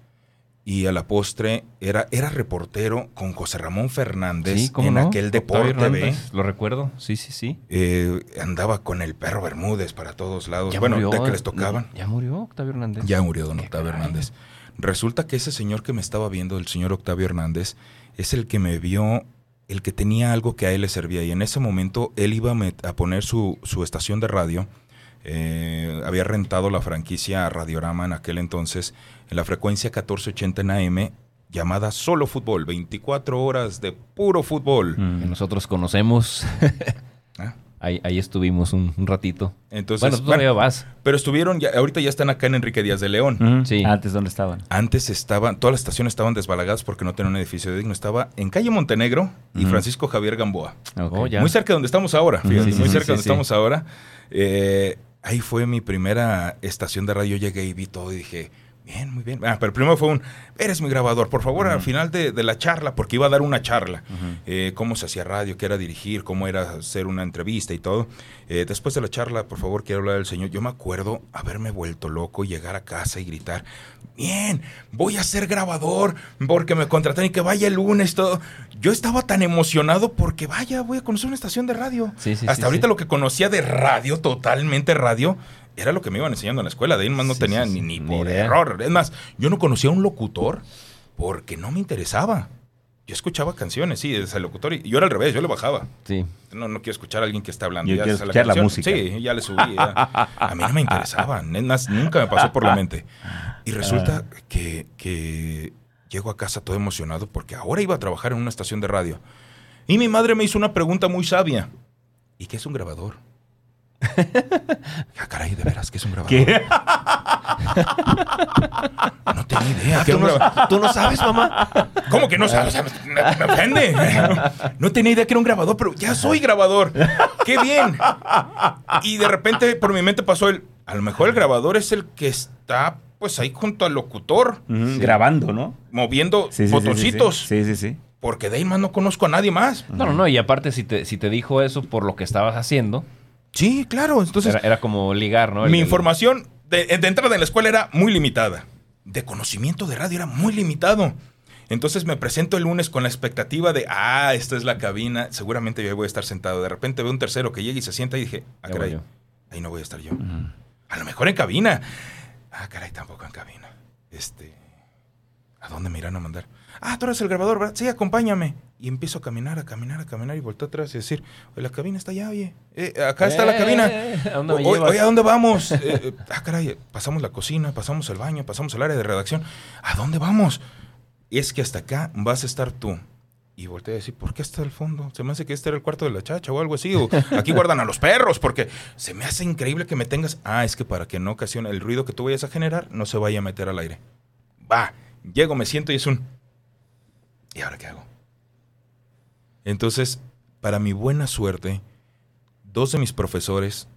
Y a la postre era, era reportero con José Ramón Fernández
Sí, ¿cómo
en
no?
aquel
Octavio
Deporte B.
Lo recuerdo. Sí, sí, sí.
Eh, andaba con el perro Bermúdez para todos lados.
Ya
bueno,
murió,
de que les tocaban.
Ya murió Octavio Hernández.
Ya murió don Octavio
caray.
Hernández. Resulta que ese señor que me estaba viendo, el señor Octavio Hernández, es el que me vio, el que tenía algo que a él le servía. Y en ese momento él iba a, a poner su, su estación de radio. Eh, había rentado la franquicia Radiorama en aquel entonces, en la frecuencia 1480 en AM, llamada Solo Fútbol, 24 horas de puro fútbol.
Mm.
nosotros conocemos. (laughs)
Ah,
ahí, ahí estuvimos un, un ratito.
Entonces,
bueno, tú todavía
bueno,
vas.
pero estuvieron, ya, ahorita ya están acá en Enrique Díaz de León.
Sí.
Antes, ¿dónde estaban?
Antes estaban, todas las estaciones estaban desbalagadas porque no tenían un edificio digno. Estaba en calle Montenegro y. Francisco Javier Gamboa.
Oh, ya.
Muy cerca de donde estamos ahora, fíjate,
sí,
muy
sí,
cerca
sí,
de donde
sí.
estamos ahora. Eh, ahí fue mi primera estación de radio. Yo llegué y vi todo y dije, bien, muy bien. Ah, pero primero fue un, eres mi grabador, por favor, al final de, de la charla, porque iba a dar una charla. Eh, cómo se hacía radio, qué era dirigir, cómo era hacer una entrevista y todo. Eh, después de la charla, por favor, quiero hablar del señor. Yo me acuerdo haberme vuelto loco y llegar a casa y gritar, bien, voy a ser grabador porque me contratan y que vaya el lunes, todo. Yo estaba tan emocionado porque vaya, voy a conocer una estación de radio.
Sí, sí,
Hasta
sí,
ahorita lo que conocía de radio, totalmente radio, era lo que me iban enseñando en la escuela. De ahí más no
Sí,
tenía
sí,
ni, ni por
idea.
error. Es más, yo no conocía a un locutor porque no me interesaba. yo escuchaba canciones, sí, desde el locutor. Y yo era al revés, yo le bajaba.
Sí.
No, no quiero escuchar a alguien que está hablando.
Yo
ya
quiero escuchar la música.
Sí, ya le subí. ya. A mí no me interesaba. es más, nunca me pasó por la mente. Y resulta
Ah.
que, que llego a casa todo emocionado porque ahora iba a trabajar en una estación de radio. Y mi madre me hizo una pregunta muy sabia. ¿Y qué es un grabador? (laughs) Ah, caray, de veras, ¿qué es un grabador?
¿Qué? (laughs)
No tenía idea. ¿qué
¿Tú
era un
no,
grabador?
tú no sabes, mamá?
¿Cómo que no sabes? Me, me ofende. (laughs) No tenía idea que era un grabador, pero ya soy grabador. ¡Qué bien! Y de repente por mi mente pasó el... A lo mejor el grabador es el que está pues ahí junto al locutor,
Grabando, ¿no?
moviendo
Sí, sí, sí,
botoncitos.
Sí, sí, sí. sí.
Porque de ahí más no conozco a nadie más.
No, no, no. Y aparte, si te, si te dijo eso por lo que estabas haciendo,
Sí, claro. Entonces,
era, era como ligar, ¿no? El-
mi
el-
información de, de entrada en la escuela era muy limitada. De conocimiento de radio era muy limitado. Entonces me presento el lunes con la expectativa de, ah, esta es la cabina, seguramente yo ahí voy a estar sentado. De repente veo un tercero que llega y se sienta y dije, ah, caray, ahí no voy a estar yo. A lo mejor en cabina. Ah, caray, tampoco en cabina. Este, ¿a dónde me irán a mandar? Ah, tú eres el grabador, ¿verdad? Sí, acompáñame. Y empiezo a caminar, a caminar, a caminar y volteo atrás y decir, oye, la cabina está allá, oye. Eh, acá está la
Eh,
cabina.
¿a dónde
O-
llevas?
Oye, ¿a dónde vamos? (laughs) Eh, eh, ah, caray, pasamos la cocina, pasamos el baño, pasamos el área de redacción. ¿A dónde vamos? Es que hasta acá vas a estar tú. Y volteé a decir, ¿por qué está al fondo? Se me hace que este era el cuarto de la chacha o algo así. O aquí (laughs) guardan a los perros, porque se me hace increíble que me tengas. Ah, es que para que no ocasione el ruido que tú vayas a generar, no se vaya a meter al aire. Va, llego, me siento y es un. ¿Y ahora qué hago? Entonces, para mi buena suerte, dos de mis profesores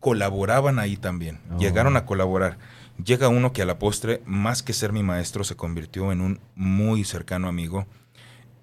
colaboraban ahí también.
Oh.
Llegaron a colaborar. Llega uno que a la postre, más que ser mi maestro, se convirtió en un muy cercano amigo.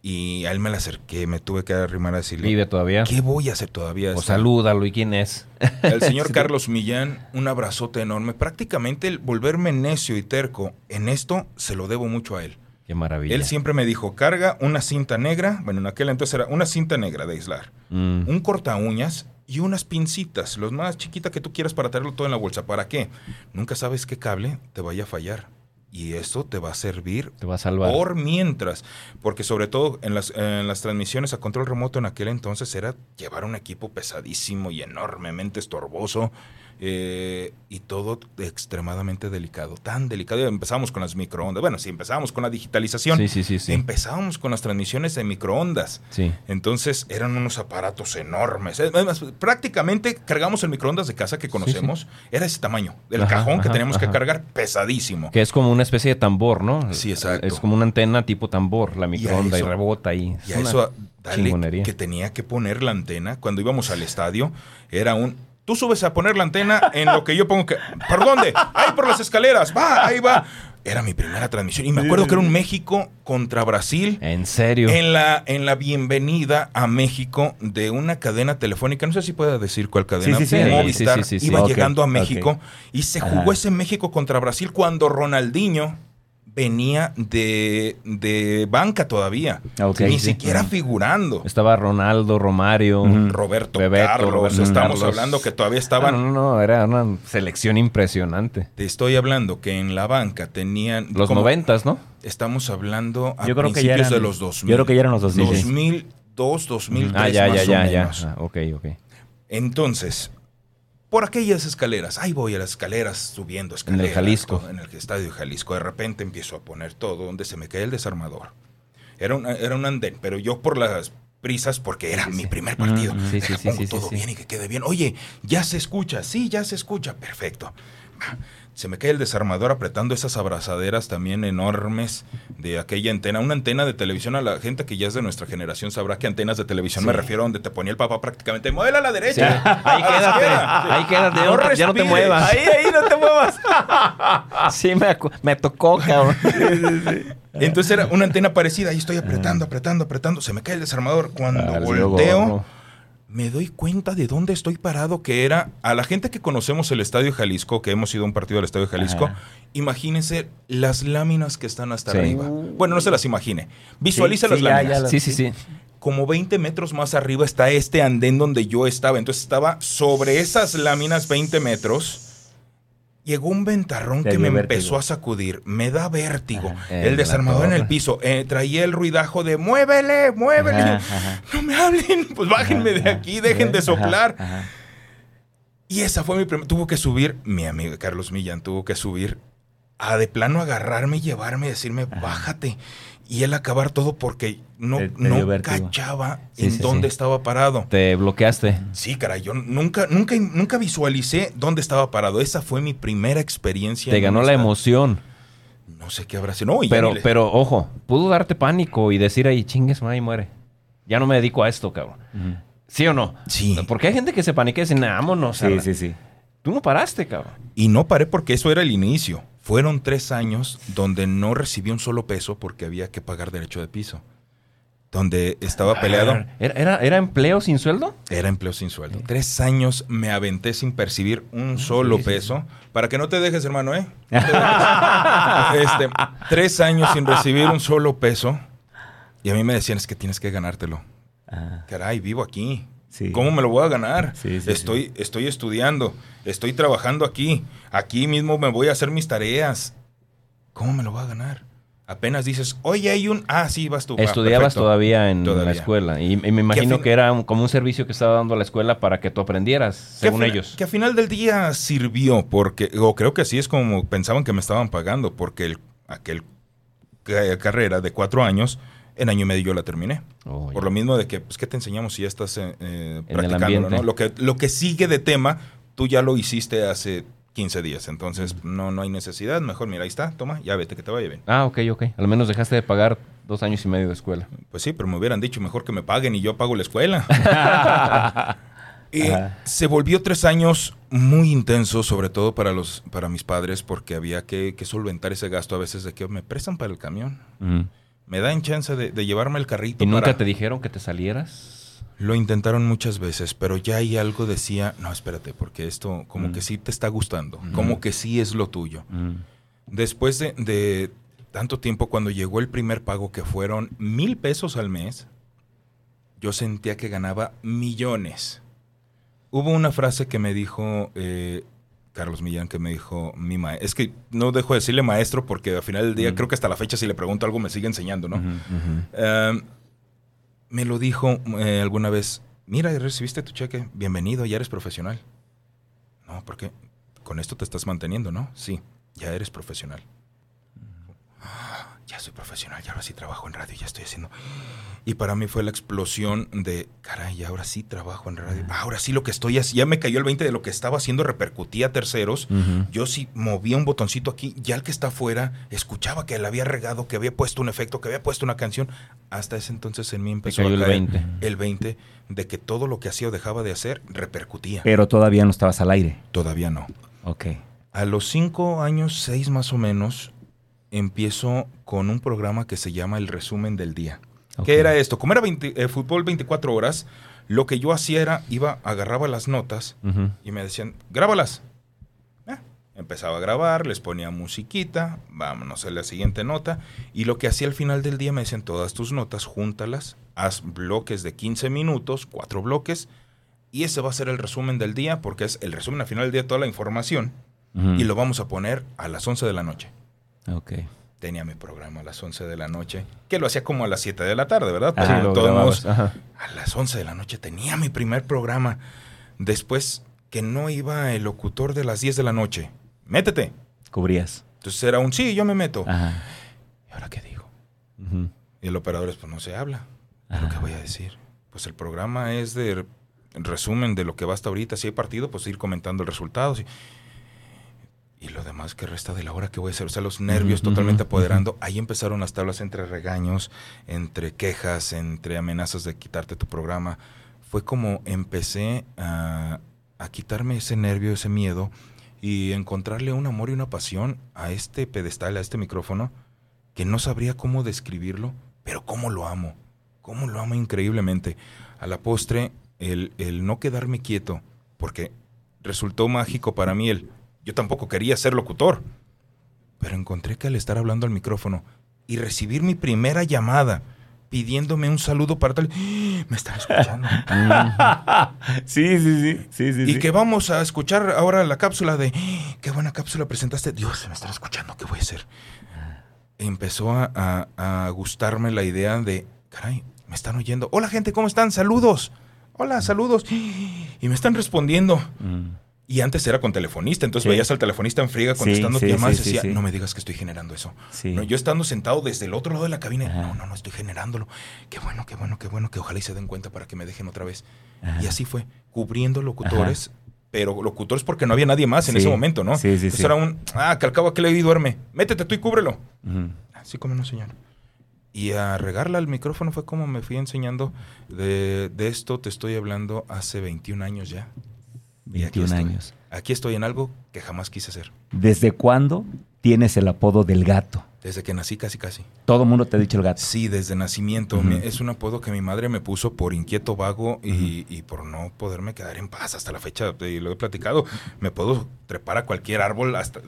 Y a él me le acerqué, me tuve que arrimar a decirle,
Vive todavía.
¿qué voy a hacer todavía?
O salúdalo. ¿Y quién es?
el señor (laughs) Carlos Millán, un abrazote enorme. Prácticamente el volverme necio y terco en esto se lo debo mucho a él.
Qué maravilla.
Él siempre me dijo, carga una cinta negra, bueno, en aquel entonces era una cinta negra de aislar,
Mm.
un corta uñas y unas pincitas, los más chiquitas que tú quieras para tenerlo todo en la bolsa. ¿Para qué? Nunca sabes qué cable te vaya a fallar. Y eso te va a servir
Te va a salvar.
por mientras, porque sobre todo en las, en las transmisiones a control remoto en aquel entonces era llevar un equipo pesadísimo y enormemente estorboso eh, y todo extremadamente delicado, tan delicado. Y Empezamos con las microondas, bueno, sí, empezamos con la digitalización,
Sí, sí, sí, sí.
empezábamos con las transmisiones de microondas.
Sí.
Entonces eran unos aparatos enormes. Prácticamente cargamos el microondas de casa que conocemos. Era ese tamaño. El
Ajá,
cajón que
ajá,
teníamos que cargar pesadísimo.
Que es como una especie de tambor, ¿no?
Sí, exacto.
Es como una antena tipo tambor, la microonda, y,
eso-
rebota ahí.
Y a eso, dale, que tenía que poner la antena. Cuando íbamos al estadio, era un... Tú subes a poner la antena en lo que yo pongo que... ¿Por dónde? Ahí por las escaleras. Va, ahí va. Era mi primera transmisión. Y me acuerdo que era un México contra Brasil.
En serio.
En la, en la bienvenida a México de una cadena telefónica, no sé si pueda decir cuál cadena,
Sí, sí, sí.
Movistar, iba llegando a. México y se jugó
Ajá.
ese México contra Brasil cuando Ronaldinho venía de, de banca todavía,
Ok,
ni
sí.
siquiera figurando.
Estaba Ronaldo, Romario.
Roberto
Bebeto,
Carlos,
Roberto
estamos
Carlos.
hablando que todavía
Ah,
estaban...
no, no, no, era una selección impresionante.
Te estoy hablando que en la banca tenían...
Los
como-
noventas, ¿no?
Estamos hablando a
Yo creo que ya
principios
eran-
de los 2000.
yo creo que ya eran los 2000, sí.
2002, 2003
Ah, ya,
más
ya,
o
ya, ya.
menos.
Ah, ok, ok.
Entonces, por aquellas escaleras, ahí voy a las escaleras subiendo escaleras.
Jalisco.
En el estadio de Jalisco. De repente empiezo a poner todo donde se me cae el desarmador. Era un, era un andén, pero yo por las prisas, porque era
Sí,
mi primer partido.
Sí, sí,
pongo todo bien y que quede bien. Oye, ya se escucha. Sí, ya se escucha. Perfecto. Se me cae el desarmador apretando esas abrazaderas también enormes de aquella antena. Una antena de televisión a la gente que ya es de nuestra generación sabrá que antenas de televisión me refiero donde te ponía el papá prácticamente. Muévela a la
Sí.
derecha.
Ahí
a
quédate,
izquierda".
ahí quédate, ya
No
te- ya no te
respires.
muevas.
Ahí, ahí, no te muevas. (laughs)
Sí, me, tocó, cabrón. (laughs)
Entonces era una antena parecida. Ahí estoy apretando, apretando, apretando. Se me cae el desarmador. Cuando
Ah,
volteo. Me doy cuenta de dónde estoy parado, que era a la gente que conocemos el Estadio Jalisco, que hemos ido a un partido del Estadio Jalisco,
Ajá.
imagínense las láminas que están hasta
Sí.
arriba. Bueno, no se las imagine. Visualice
Sí,
las
sí, ya,
láminas.
ya las-
Sí, sí, sí.
Como 20 metros más arriba está este andén donde yo estaba. Entonces estaba sobre esas láminas 20 metros Llegó un ventarrón que me empezó a sacudir. Me da vértigo.
Ajá.
El desarmador en el piso. Eh, traía el ruidajo de muévele, muévele.
Ajá, ajá.
No me hablen. (laughs) Pues bájenme de aquí, dejen de soplar. Y esa fue mi primera. Tuvo que subir, mi amigo Carlos Millán tuvo que subir a de plano agarrarme y llevarme y decirme, bájate. Y él acabar todo porque no,
Te- te
no cachaba
Sí,
en
sí,
dónde
sí.
estaba parado.
Te bloqueaste.
Sí, caray, yo nunca, nunca, nunca visualicé dónde estaba parado. Esa fue mi primera experiencia.
Te ganó la emoción.
No sé qué habrá sido. No,
Pero,
le-
pero, ojo, pudo darte pánico y decir ahí, chingues, madre, muere. Ya no me dedico a esto, cabrón. ¿Sí o no?
Sí.
Porque hay gente que se paniquea y dice, "Nah, vámonos.
Sí,
arra".
sí, sí.
Tú no paraste, cabrón.
Y no paré porque eso era el inicio. Fueron tres años donde no recibí un solo peso porque había que pagar derecho de piso. Donde estaba peleado.
¿Era, era, era empleo sin sueldo?
Era empleo sin sueldo. Tres años me aventé sin percibir un solo
sí, sí,
peso. Para que no te dejes, hermano, ¿eh? (laughs) No te dejes. Este, tres años sin recibir un solo peso. Y a mí me decían, es que tienes que ganártelo.
Ah,
Caray, vivo aquí.
Sí.
¿Cómo me lo voy a ganar?
Sí, sí,
estoy, estoy estudiando, estoy trabajando aquí. Aquí mismo me voy a hacer mis tareas. ¿Cómo me lo voy a ganar? Apenas dices, oye, hay un... Ah, sí, vas tú. Ah,
Estudiabas
perfecto.
todavía en
Todavía.
la escuela. Y, y me imagino
fin-
que era un- como un servicio que estaba dando la escuela para que tú aprendieras,
Que a
según
fina-
ellos.
Que a final del día sirvió, porque, o creo que así es como pensaban que me estaban pagando, porque el, aquel ca- carrera de cuatro años, en año y medio yo la terminé.
Oh,
Por lo mismo de que, pues, ¿qué te enseñamos si ya estás eh, eh, practicándolo. ¿no? Lo que, lo que sigue de tema, tú ya lo hiciste hace 15 días, entonces no, no hay necesidad. Mejor, mira, ahí está, toma, ya vete, que te vaya bien.
Ah, ok, ok. Al menos dejaste de pagar dos años y medio de escuela.
Pues sí, pero me hubieran dicho mejor que me paguen y yo pago la escuela. (laughs)
Ajá.
se volvió tres años muy intensos, sobre todo para los, para mis padres, porque había que, que solventar ese gasto a veces de que me prestan para el camión. Me dan chance de, de llevarme el carrito.
¿Y nunca
para-
te dijeron que te salieras?
Lo intentaron muchas veces, pero ya hay algo decía, no, espérate, porque esto como
Mm.
que sí te está gustando,
Mm.
como que sí es lo tuyo.
Ujú.
Después de, de tanto tiempo, cuando llegó el primer pago, que fueron mil pesos al mes, yo sentía que ganaba millones. Hubo una frase que me dijo eh, Carlos Millán, que me dijo mi maestro. Es que no dejo de decirle maestro porque al final del día, creo que hasta la fecha, si le pregunto algo, me sigue enseñando, ¿no? Eh, me lo dijo eh, alguna vez, mira, recibiste tu cheque, bienvenido, ya eres profesional. No, porque con esto te estás manteniendo, ¿no? Sí, ya eres profesional. Ya soy profesional, ya ahora sí trabajo en radio, ya estoy haciendo... Y para mí fue la explosión de, caray, ahora sí trabajo en radio. Ahora sí lo que estoy haciendo, ya me cayó el 20 de lo que estaba haciendo, repercutía a terceros. Yo sí movía un botoncito aquí, ya el que está afuera escuchaba que le había regado, que había puesto un efecto, que había puesto una canción. Hasta ese entonces en mí empezó a
el
caer
20.
el 20 de que todo lo que hacía o dejaba de hacer repercutía.
Pero todavía no estabas al aire.
Todavía no.
Ok.
A los cinco años, seis más o menos, empiezo con un programa que se llama El Resumen del Día.
Ok.
¿Qué era esto? Como era 20 eh, fútbol 24 horas, lo que yo hacía era, iba, agarraba las notas y me decían, grábalas. Ah, empezaba a grabar, les ponía musiquita, vámonos a la siguiente nota. Y lo que hacía al final del día me decían, todas tus notas, júntalas, haz bloques de 15 minutos, cuatro bloques, y ese va a ser el resumen del día, porque es el resumen al final del día de toda la información, y lo vamos a poner a las 11 de la noche.
Ok.
Tenía mi programa a las 11 de la noche, que lo hacía como a las 7 de la tarde, ¿verdad?
Ajá,
de
lo
todos a las 11 de la noche tenía mi primer programa. Después que no iba el locutor de las 10 de la noche. Métete.
Cubrías.
Entonces era un sí, yo me meto.
Ajá.
¿Y ahora qué digo? Y el operador es, pues no se habla. ¿Pero
Ajá.
qué voy a decir? Pues el programa es de re- resumen de lo que va hasta ahorita. Si hay partido, pues ir comentando el resultado. sí. Y lo demás que resta de la hora que voy a hacer. O sea, los nervios totalmente apoderando. Ahí empezaron las tablas entre regaños, entre quejas, entre amenazas de quitarte tu programa. Fue como empecé a, a quitarme ese nervio, ese miedo y encontrarle un amor y una pasión a este pedestal, a este micrófono, que no sabría cómo describirlo, pero cómo lo amo, cómo lo amo increíblemente. A la postre, el, el no quedarme quieto, porque resultó mágico para mí el... Yo tampoco quería ser locutor, pero encontré que al estar hablando al micrófono y recibir mi primera llamada pidiéndome un saludo para tal. (gasps) Me están escuchando. (laughs)
sí, sí, sí, sí, sí.
y
sí.
que vamos a escuchar ahora la cápsula de qué buena cápsula presentaste. Dios, se me están escuchando, ¿qué voy a hacer? Empezó a, a- a gustarme la idea de, caray, me están oyendo. Hola gente, ¿cómo están? Saludos. Hola, saludos. (gasps) Y me están respondiendo.
Mm.
Y antes era con telefonista, entonces
Sí.
veías al telefonista en friega contestando
sí,
llamadas
sí,
y
sí,
decía, no me digas que estoy generando eso. No, yo estando sentado desde el otro lado de la cabina,
Ajá.
no, no, no, estoy generándolo. Qué bueno, qué bueno, qué bueno, que ojalá y se den cuenta para que me dejen otra vez.
Ajá.
Y así fue, cubriendo locutores, pero locutores porque no había nadie más en ese momento, ¿no?
Sí, sí,
Entonces era un, ah, que al cabo aquel ahí duerme, métete tú y cúbrelo. Así como no, señor. Y a regarla al micrófono fue como me fui enseñando. De, de esto te estoy hablando hace 21 años ya. Y aquí
21
estoy.
años.
Aquí estoy en algo que jamás quise hacer.
¿Desde cuándo tienes el apodo del gato?
Desde que nací, casi, casi.
Todo el mundo te ha dicho el gato.
Sí, desde nacimiento. Es un apodo que mi madre me puso por inquieto, vago y, y por no poderme quedar en paz hasta la fecha. Y lo he platicado. Me puedo trepar a cualquier árbol hasta...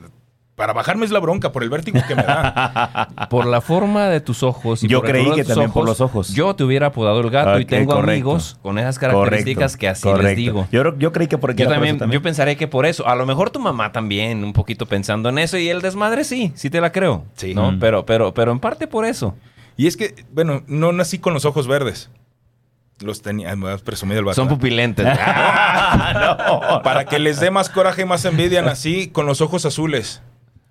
Para bajarme es la bronca por el vértigo que me da. (laughs)
Por la forma de tus ojos.
Yo
por el
creí que también por los ojos.
Yo te hubiera apodado el gato y tengo
correcto.
amigos con esas características que así les digo.
Yo, creo- yo creí que por aquí
Yo
era por
también,
eso también.
yo pensaría que por eso. A lo mejor tu mamá también, un poquito pensando en eso. Y el desmadre sí, sí te la creo.
Sí.
¿no?
Mm.
Pero, pero, pero en parte por eso.
Y es que, bueno, no nací con los ojos verdes. Los tenía, me has presumido el vato.
Son pupilentes. (laughs) (laughs)
Para que les dé más coraje y más envidia, nací con los ojos azules.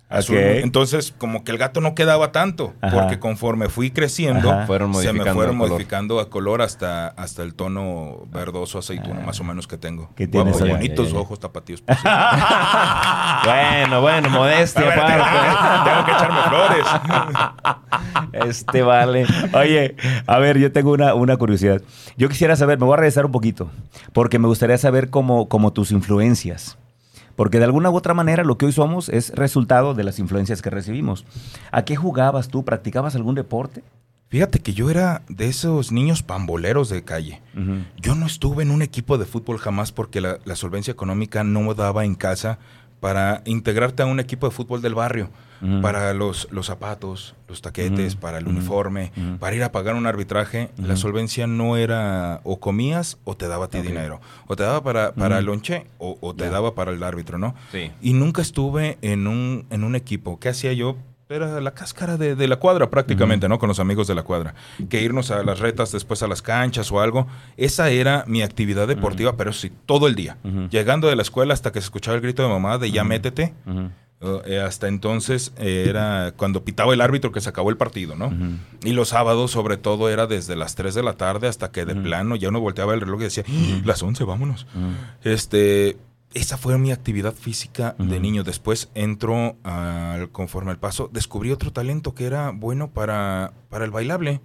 Azul. Entonces, como que el gato no quedaba tanto,
Ajá.
porque conforme fui creciendo.
Fueron
se me fueron modificando a color hasta, hasta el tono verdoso aceituno, más o menos que tengo.
¿Qué tienes
Guapo, bonitos
Ya,
ojos tapatíos. cierto. (laughs)
bueno, bueno, modestia
ver,
aparte. (laughs)
Tengo que echarme flores. (laughs)
Este vale.
Oye, a ver, yo tengo una, una curiosidad. Yo quisiera saber, me voy a regresar un poquito, porque me gustaría saber cómo, cómo tus influencias. Porque de alguna u otra manera lo que hoy somos es resultado de las influencias que recibimos. ¿A qué jugabas tú? ¿Practicabas algún deporte?
Fíjate que yo era de esos niños pamboleros de calle. Yo no estuve en un equipo de fútbol jamás porque la, la solvencia económica no me daba en casa para integrarte a un equipo de fútbol del barrio. Para los, los zapatos, los taquetes, para el uniforme, para ir a pagar un arbitraje. La solvencia no era o comías o te daba a ti dinero. O te daba para, para el lonche o, o te daba para el árbitro, ¿no?
Sí.
Y nunca estuve en un, en un equipo. ¿Qué hacía yo? Era la cáscara de, de la cuadra prácticamente, ¿no? Con los amigos de la cuadra. Que irnos a las retas, después a las canchas o algo. Esa era mi actividad deportiva, pero sí, todo el día. Llegando de la escuela hasta que se escuchaba el grito de mamá de ya métete. Uh, eh, hasta entonces eh, era cuando pitaba el árbitro que se acabó el partido, ¿no? Y los sábados, sobre todo, era desde las 3 de la tarde hasta que de plano ya uno volteaba el reloj y decía, "Ah, las 11, vámonos. Este, esa fue mi actividad física de niño. Después entro al conforme al paso, descubrí otro talento que era bueno para, para el bailable,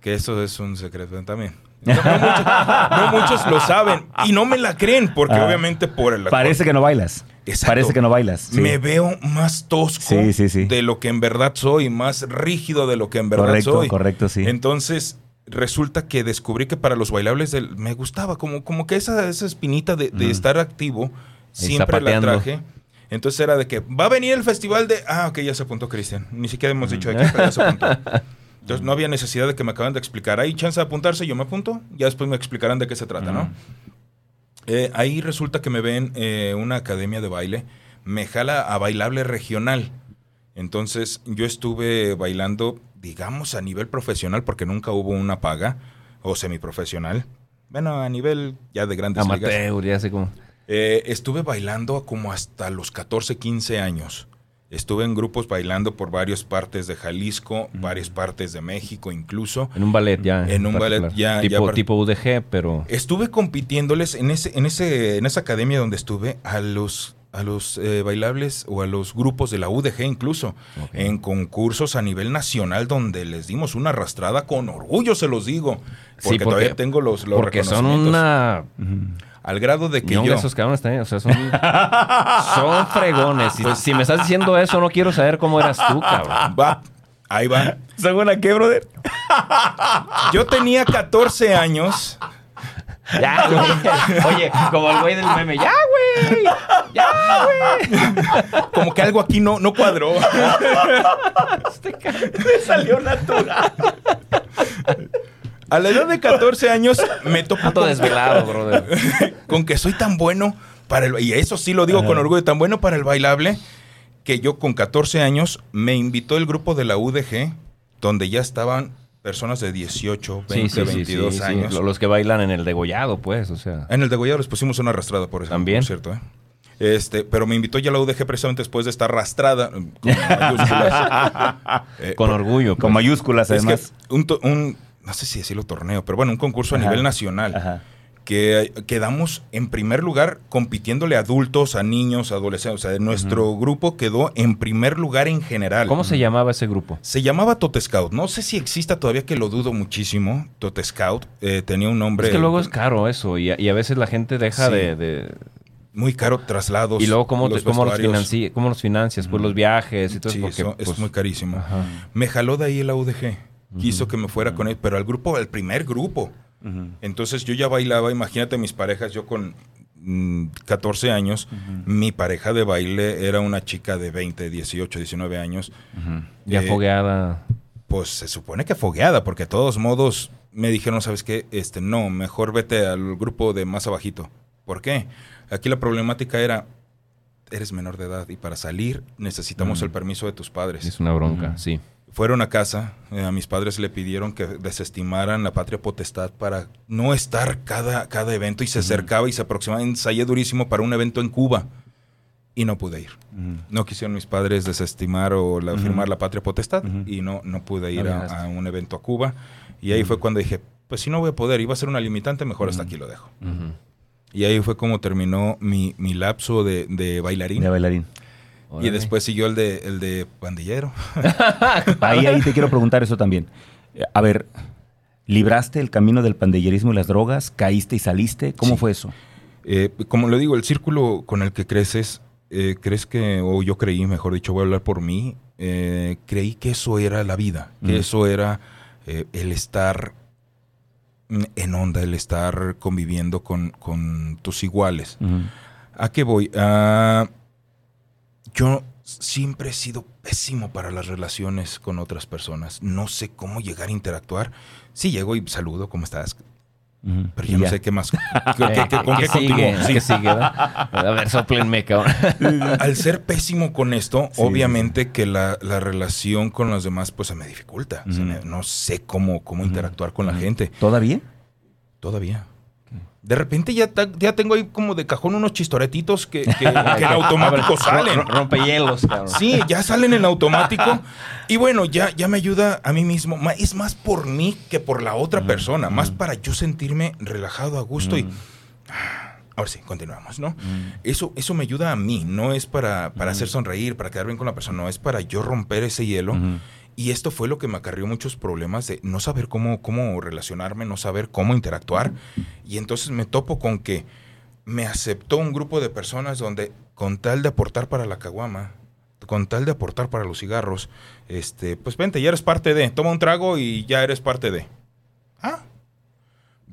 que eso es un secreto también. No, no muchos, no muchos lo saben y no me la creen porque
Ah.
obviamente por el
Parece que no bailas.
Exacto.
Parece que no bailas. sí.
me veo más tosco
Sí, sí, sí.
de lo que en verdad soy, más rígido de lo que en verdad
correcto,
soy.
correcto, sí.
Entonces, resulta que descubrí que para los bailables del- me gustaba, como, como que esa, esa espinita de, estar activo, siempre la traje. Entonces era de que va a venir el festival de. Ah, ok, ya se apuntó Cristian. Ni siquiera hemos dicho aquí, pero ya se apuntó. (laughs) Entonces no había necesidad de que me acaban de explicar. Hay chance de apuntarse, yo me apunto. Ya después me explicarán de qué se trata, ¿no? Eh, ahí resulta que me ven eh, una academia de baile. Me jala a bailable regional. Entonces yo estuve bailando, digamos, a nivel profesional, porque nunca hubo una paga o semiprofesional. Bueno, a nivel ya de grandes ligas.
Amateur, ya sé cómo.
Eh, estuve bailando como hasta los 14, 15 años. Estuve en grupos bailando por varias partes de Jalisco, varias partes de México incluso.
En un ballet ya.
En un ballet ya-
Tipo,
ya par-
tipo UDG, pero.
Estuve compitiéndoles en ese, en ese, en esa academia donde estuve a los a los eh, bailables o a los grupos de la UDG incluso en concursos a nivel nacional donde les dimos una arrastrada con orgullo se los digo
Sí,
porque, todavía tengo los, los
Porque son
reconocimientos.
una.
Al grado de que
No,
yo
esos cabrones también, o sea, son, (laughs) son fregones. Si, si me estás diciendo eso, no quiero saber cómo eras tú, cabrón.
va ahí va
¿Son una qué, brother?
yo tenía 14 años
Ya, güey. Oye, como el güey del meme. Ya, güey. Ya, güey.
como que algo aquí no no cuadró
Me (laughs) salió natural.
A la edad de 14 años me topo
Todo
con,
desvelado, brother. (laughs)
con que soy tan bueno para el... Y eso sí lo digo
Ajá.
con orgullo, tan bueno para el bailable, que yo con 14 años me invitó el grupo de la UDG, donde ya estaban personas de 18, 20, 22
sí, sí.
años.
Lo- Los que bailan en el degollado, pues, o sea.
En el degollado les pusimos una arrastrada por eso.
¿También?
Por cierto, ¿eh? Este, pero me invitó ya la UDG precisamente después de estar arrastrada. Con mayúsculas. Eh, (laughs)
Con orgullo.
Con
pues.
mayúsculas,
es que
además.
un- no sé si decirlo torneo, pero bueno, un concurso a nivel nacional.
Ajá.
Que quedamos en primer lugar compitiéndole a adultos, a niños, a adolescentes. O sea, nuestro grupo quedó en primer lugar en general.
¿Cómo se llamaba ese grupo?
Se llamaba Tot Scout. No sé si exista todavía, que lo dudo muchísimo. Tot Scout eh, tenía un nombre
Es que luego es caro eso y a, y a veces la gente deja
Sí.
de, de-
muy caro, traslados.
Y luego, ¿cómo, te- cómo los, financi- cómo los financias? Pues los viajes y todo
Sí,
eso. Porque,
eso es
pues,
muy carísimo.
Ajá.
Me jaló de ahí el UDG. Quiso que me fuera con él, pero al grupo, al primer grupo. Entonces yo ya bailaba, imagínate mis parejas, yo con mm, 14 años, mi pareja de baile era una chica de 20, 18, 19 años.
Ya
Eh,
fogueada.
Pues se supone que fogueada, porque de todos modos me dijeron, ¿sabes qué? Este, no, mejor vete al grupo de más abajito. ¿Por qué? Aquí la problemática era, eres menor de edad y para salir necesitamos
Mm.
el permiso de tus padres.
Es una bronca, sí.
Fueron a casa, eh, a mis padres le pidieron que desestimaran la patria potestad para no estar cada, cada evento y se acercaba y se aproximaba, ensayé durísimo para un evento en Cuba y no pude ir. No quisieron mis padres desestimar o la- firmar la patria potestad y no, no pude ir
No
a, a un evento a Cuba. Y ahí fue cuando dije, pues si no voy a poder, iba a ser una limitante, mejor hasta aquí lo dejo. Y ahí fue como terminó mi, mi lapso de, de bailarín.
De bailarín.
Y después siguió el de, el de pandillero. (laughs)
Ahí, ahí te quiero preguntar eso también. Eh, A ver, ¿libraste el camino del pandillerismo y las drogas? ¿Caíste y saliste? ¿Cómo
Sí.
fue eso?
Eh, como le digo, el círculo con el que creces, eh, crees que, o yo creí, mejor dicho, voy a hablar por mí, eh, creí que eso era la vida, que
Mm.
eso era eh, el estar mm, en onda, el estar conviviendo con, con tus iguales. ¿A qué voy? Ah, yo siempre he sido pésimo para las relaciones con otras personas. No sé cómo llegar a interactuar. Sí llego y saludo, ¿cómo estás? Pero yo no sé qué más. (laughs) ¿Qué- qué- qué- ¿Con qué,
sigue?
Sí.
A ver, soplenme, cabrón. (laughs)
Al ser pésimo con esto,
Sí,
obviamente que la, la relación con los demás pues se me dificulta. No sé cómo, cómo interactuar con la gente.
¿Todavía?
Todavía. De repente ya, ya tengo ahí como de cajón unos chistoretitos que, que- que en (laughs) automático salen.
Rompehielos, cabrón.
Sí, ya salen en automático. (laughs) Y bueno, ya, ya me ayuda a mí mismo. Es más por mí que por la otra persona. Más para yo sentirme relajado, a gusto. Y
Ujú.
ahora sí, continuamos, ¿no? Eso, eso me ayuda a mí. No es para, para hacer sonreír, para quedar bien con la persona. No, es para yo romper ese hielo. Y esto fue lo que me acarrió muchos problemas de no saber cómo, cómo relacionarme, no saber cómo interactuar. Y entonces me topo con que me aceptó un grupo de personas donde con tal de aportar para la caguama, con tal de aportar para los cigarros, este, pues vente, ya eres parte de, toma un trago y ya eres parte de. Ah.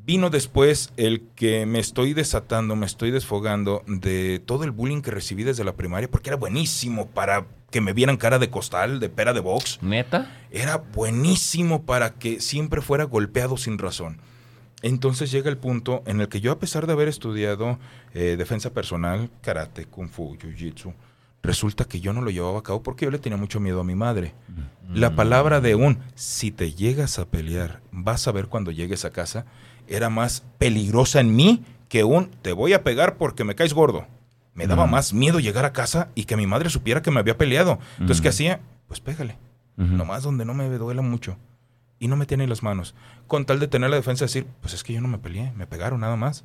Vino después el que me estoy desatando, me estoy desfogando de todo el bullying que recibí desde la primaria, porque era buenísimo para que me vieran cara de costal, de pera de box.
¿Neta?
Era buenísimo para que siempre fuera golpeado sin razón. Entonces llega el punto en el que yo, a pesar de haber estudiado eh, defensa personal, karate, kung fu, jiu-jitsu, resulta que yo no lo llevaba a cabo porque yo le tenía mucho miedo a mi madre. La
Mm.
palabra de un, si te llegas a pelear, vas a ver cuando llegues a casa, era más peligrosa en mí que un, te voy a pegar porque me caes gordo. Me daba más miedo llegar a casa y que mi madre supiera que me había peleado. Entonces, ¿qué hacía? Pues pégale. Nomás donde no me duela mucho. Y no me tiene las manos. Con tal de tener la defensa de decir, pues es que yo no me peleé, me pegaron nada más.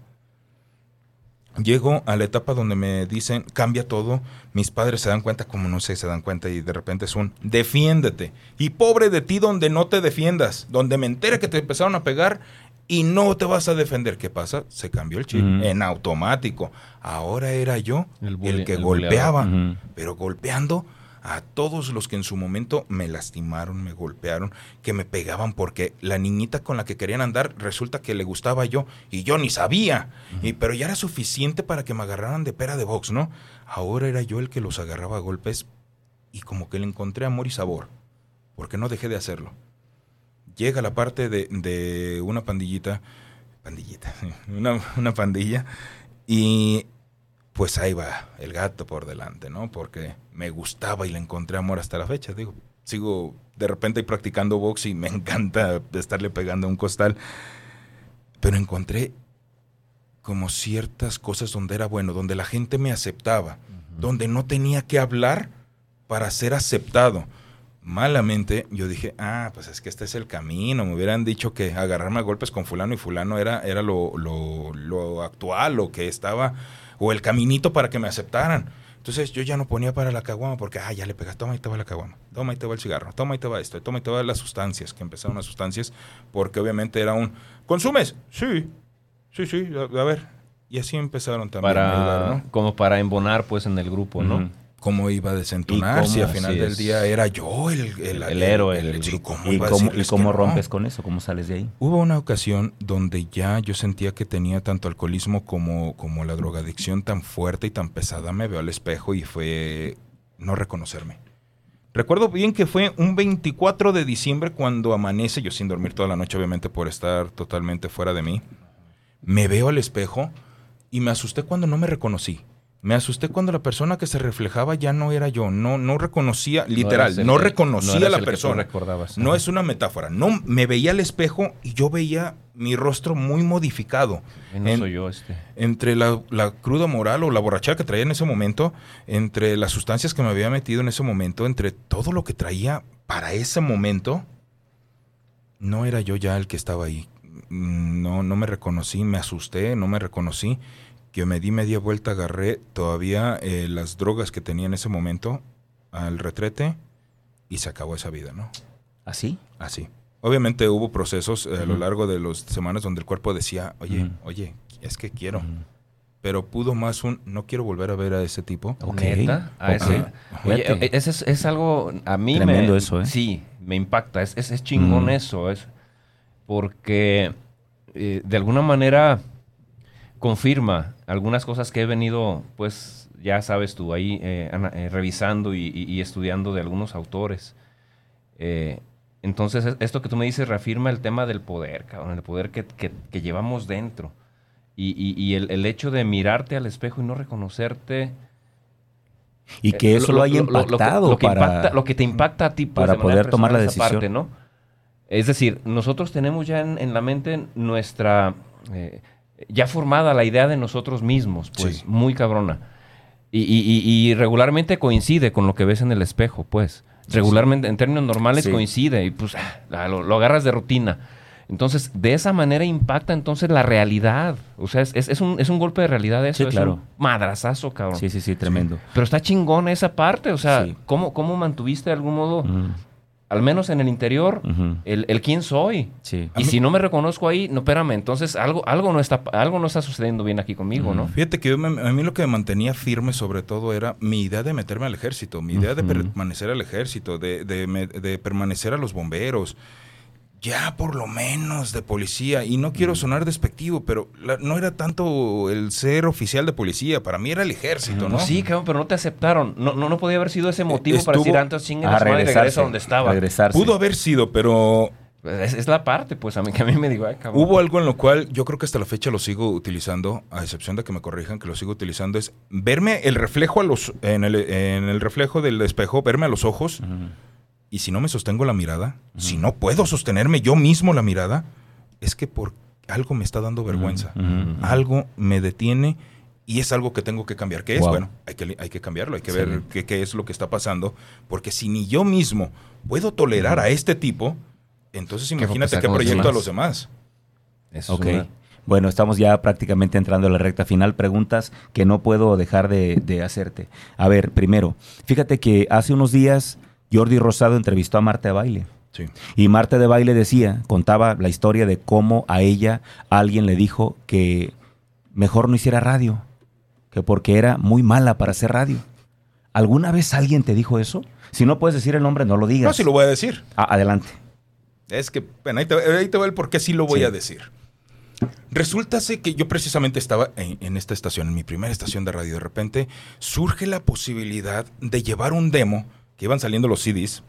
Llego a la etapa donde me dicen, cambia todo. Mis padres se dan cuenta, como no sé, se dan cuenta y de repente es un, defiéndete. Y pobre de ti donde no te defiendas, donde me entere que te empezaron a pegar y no te vas a defender. ¿Qué pasa? Se cambió el chip en automático. Ahora era yo
El
que
el
golpeaba, pero golpeando a todos los que en su momento me lastimaron, me golpearon, que me pegaban porque la niñita con la que querían andar resulta que le gustaba yo y yo ni sabía. y, pero ya era suficiente para que me agarraran de pera de box, ¿no? Ahora era yo el que los agarraba a golpes y como que le encontré amor y sabor, porque no dejé de hacerlo. Llega la parte de, de una pandillita, pandillita, (laughs) una, una pandilla, y pues ahí va el gato por delante, ¿no? Porque me gustaba y le encontré amor hasta la fecha. Digo, sigo de repente practicando box y me (laughs) encanta estarle pegando a un costal. Pero encontré como ciertas cosas donde era bueno, donde la gente me aceptaba, donde no tenía que hablar para ser aceptado. Malamente yo dije, ah, pues es que este es el camino. Me hubieran dicho que agarrarme a golpes con fulano y fulano era, era lo, lo, lo actual, lo que estaba, o el caminito para que me aceptaran. Entonces yo ya no ponía para la caguama porque, ah, ya le pegas, toma y te va la caguama, toma y te va el cigarro, toma y te va esto, toma y te va las sustancias, que empezaron las sustancias, porque obviamente era un, ¿consumes? Sí, sí, sí, a, a ver. Y así empezaron también.
Para,
a ayudar, ¿no?
Como para embonar pues en el grupo, ¿no?
Cómo iba a desentonar si al final del día era yo el, el,
El héroe, el
sí. ¿cómo
¿Y cómo, y cómo
no?
rompes con eso? ¿Cómo sales de ahí?
Hubo una ocasión donde ya yo sentía que tenía tanto alcoholismo como, como la drogadicción tan fuerte y tan pesada. Me veo al espejo y fue no reconocerme. Recuerdo bien que fue un 24 de diciembre cuando amanece, yo sin dormir toda la noche obviamente por estar totalmente fuera de mí. Me veo al espejo y me asusté cuando no me reconocí. Me asusté cuando la persona que se reflejaba ya no era yo, no, no reconocía, literal, no,
que-
reconocía
no
a la persona.
recordabas.
No es una metáfora. No, me veía al espejo y yo veía mi rostro muy modificado.
No
En-
soy yo este.
entre la, la cruda moral o la borrachera que traía en ese momento, entre las sustancias que me había metido en ese momento, entre todo lo que traía para ese momento, no era yo ya el que estaba ahí. Mm, No, no me reconocí, me asusté, no me reconocí. Que me di media vuelta, agarré todavía eh, las drogas que tenía en ese momento al retrete y se acabó esa vida, ¿no?
¿Así?
Así. Obviamente hubo procesos eh, a lo largo de las semanas donde el cuerpo decía, oye, oye, es que quiero. Pero pudo más un, no quiero volver a ver a ese tipo.
Ok,
¿Neta? A
ok.
ese. Oye, ese es, es algo, a mí
Tremendo
me...
eso, ¿eh?
Sí, me impacta. Es, es, es chingón eso. Es porque eh, de alguna manera confirma algunas cosas que he venido, pues, ya sabes tú, ahí eh, eh, revisando y, y- y estudiando de algunos autores. Eh, entonces, es- esto que tú me dices reafirma el tema del poder, cabrón, el poder que, que- que llevamos dentro. Y, y- el, el hecho de mirarte al espejo y no reconocerte.
Y que eso lo, haya
lo- que-
impactado
lo que,
para...
impacta- lo que te impacta a ti pues,
para poder tomar la decisión.
¿no? Es decir, nosotros tenemos ya en, en la mente nuestra... eh, ya formada la idea de nosotros mismos, pues,
Sí.
muy cabrona. Y, y- y- y regularmente coincide con lo que ves en el espejo, pues. Regularmente, en términos normales,
Sí.
coincide y pues ah, lo, lo agarras de rutina. Entonces, de esa manera impacta entonces la realidad. O sea, es, es- es un, es un golpe de realidad eso.
Sí,
es
claro.
un madrazazo, cabrón.
Sí, sí, sí, tremendo.
Pero está chingón esa parte. O sea,
Sí.
¿cómo, ¿cómo mantuviste de algún modo, al menos en el interior, el, el quién soy?
Sí.
Y si no me reconozco ahí, no, espérame, entonces algo, algo, no, está, algo no está sucediendo bien aquí conmigo, ¿no?
Fíjate que yo me- a mí lo que me mantenía firme sobre todo era mi idea de meterme al ejército, mi idea de permanecer al ejército, de, de permanecer a los bomberos. Ya por lo menos de policía, y no quiero sonar despectivo, pero la- no era tanto el ser oficial de policía, para mí era el ejército, ¿no?
Pues sí, cabrón, pero no te aceptaron. No, no, no podía haber sido ese motivo para decir antes
A
la madre y
regresarse.
regresa donde estaba.
Regresarse.
Pudo haber sido, pero
Es, es la parte, pues, a mí, que a mí me digo, ay, cabrón.
Hubo algo en lo cual yo creo que hasta la fecha lo sigo utilizando, a excepción de que me corrijan que lo sigo utilizando, es verme el reflejo a los, en, el, en el reflejo del espejo, verme a los ojos. Y si no me sostengo la mirada, si no puedo sostenerme yo mismo la mirada, es que por algo me está dando vergüenza. Algo me detiene y es algo que tengo que cambiar. ¿Qué es?
Wow.
Bueno, hay que, hay que cambiarlo, hay que ver qué, qué es lo que está pasando, porque si ni yo mismo puedo tolerar a este tipo, entonces
¿Qué va a
imagínate qué
los
proyecto a los demás.
Eso es
Ok.
una-
Bueno, estamos ya prácticamente entrando a la recta final. Preguntas que no puedo dejar de, de hacerte. A ver, primero, fíjate que hace unos días Jordi Rosado entrevistó a Marta de Baile.
Sí.
Y Marta de Baile decía, contaba la historia de cómo a ella alguien le dijo que mejor no hiciera radio, que porque era muy mala para hacer radio. ¿Alguna vez alguien te dijo eso? Si no puedes decir el nombre, no lo digas.
No, sí lo voy a decir.
Ah, adelante.
Es que, bueno, ahí te, ahí te va el por qué sí lo voy
Sí.
a decir. Resulta que yo precisamente estaba en, en esta estación, en mi primera estación de radio. De repente surge la posibilidad de llevar un demo, que iban saliendo los CDs.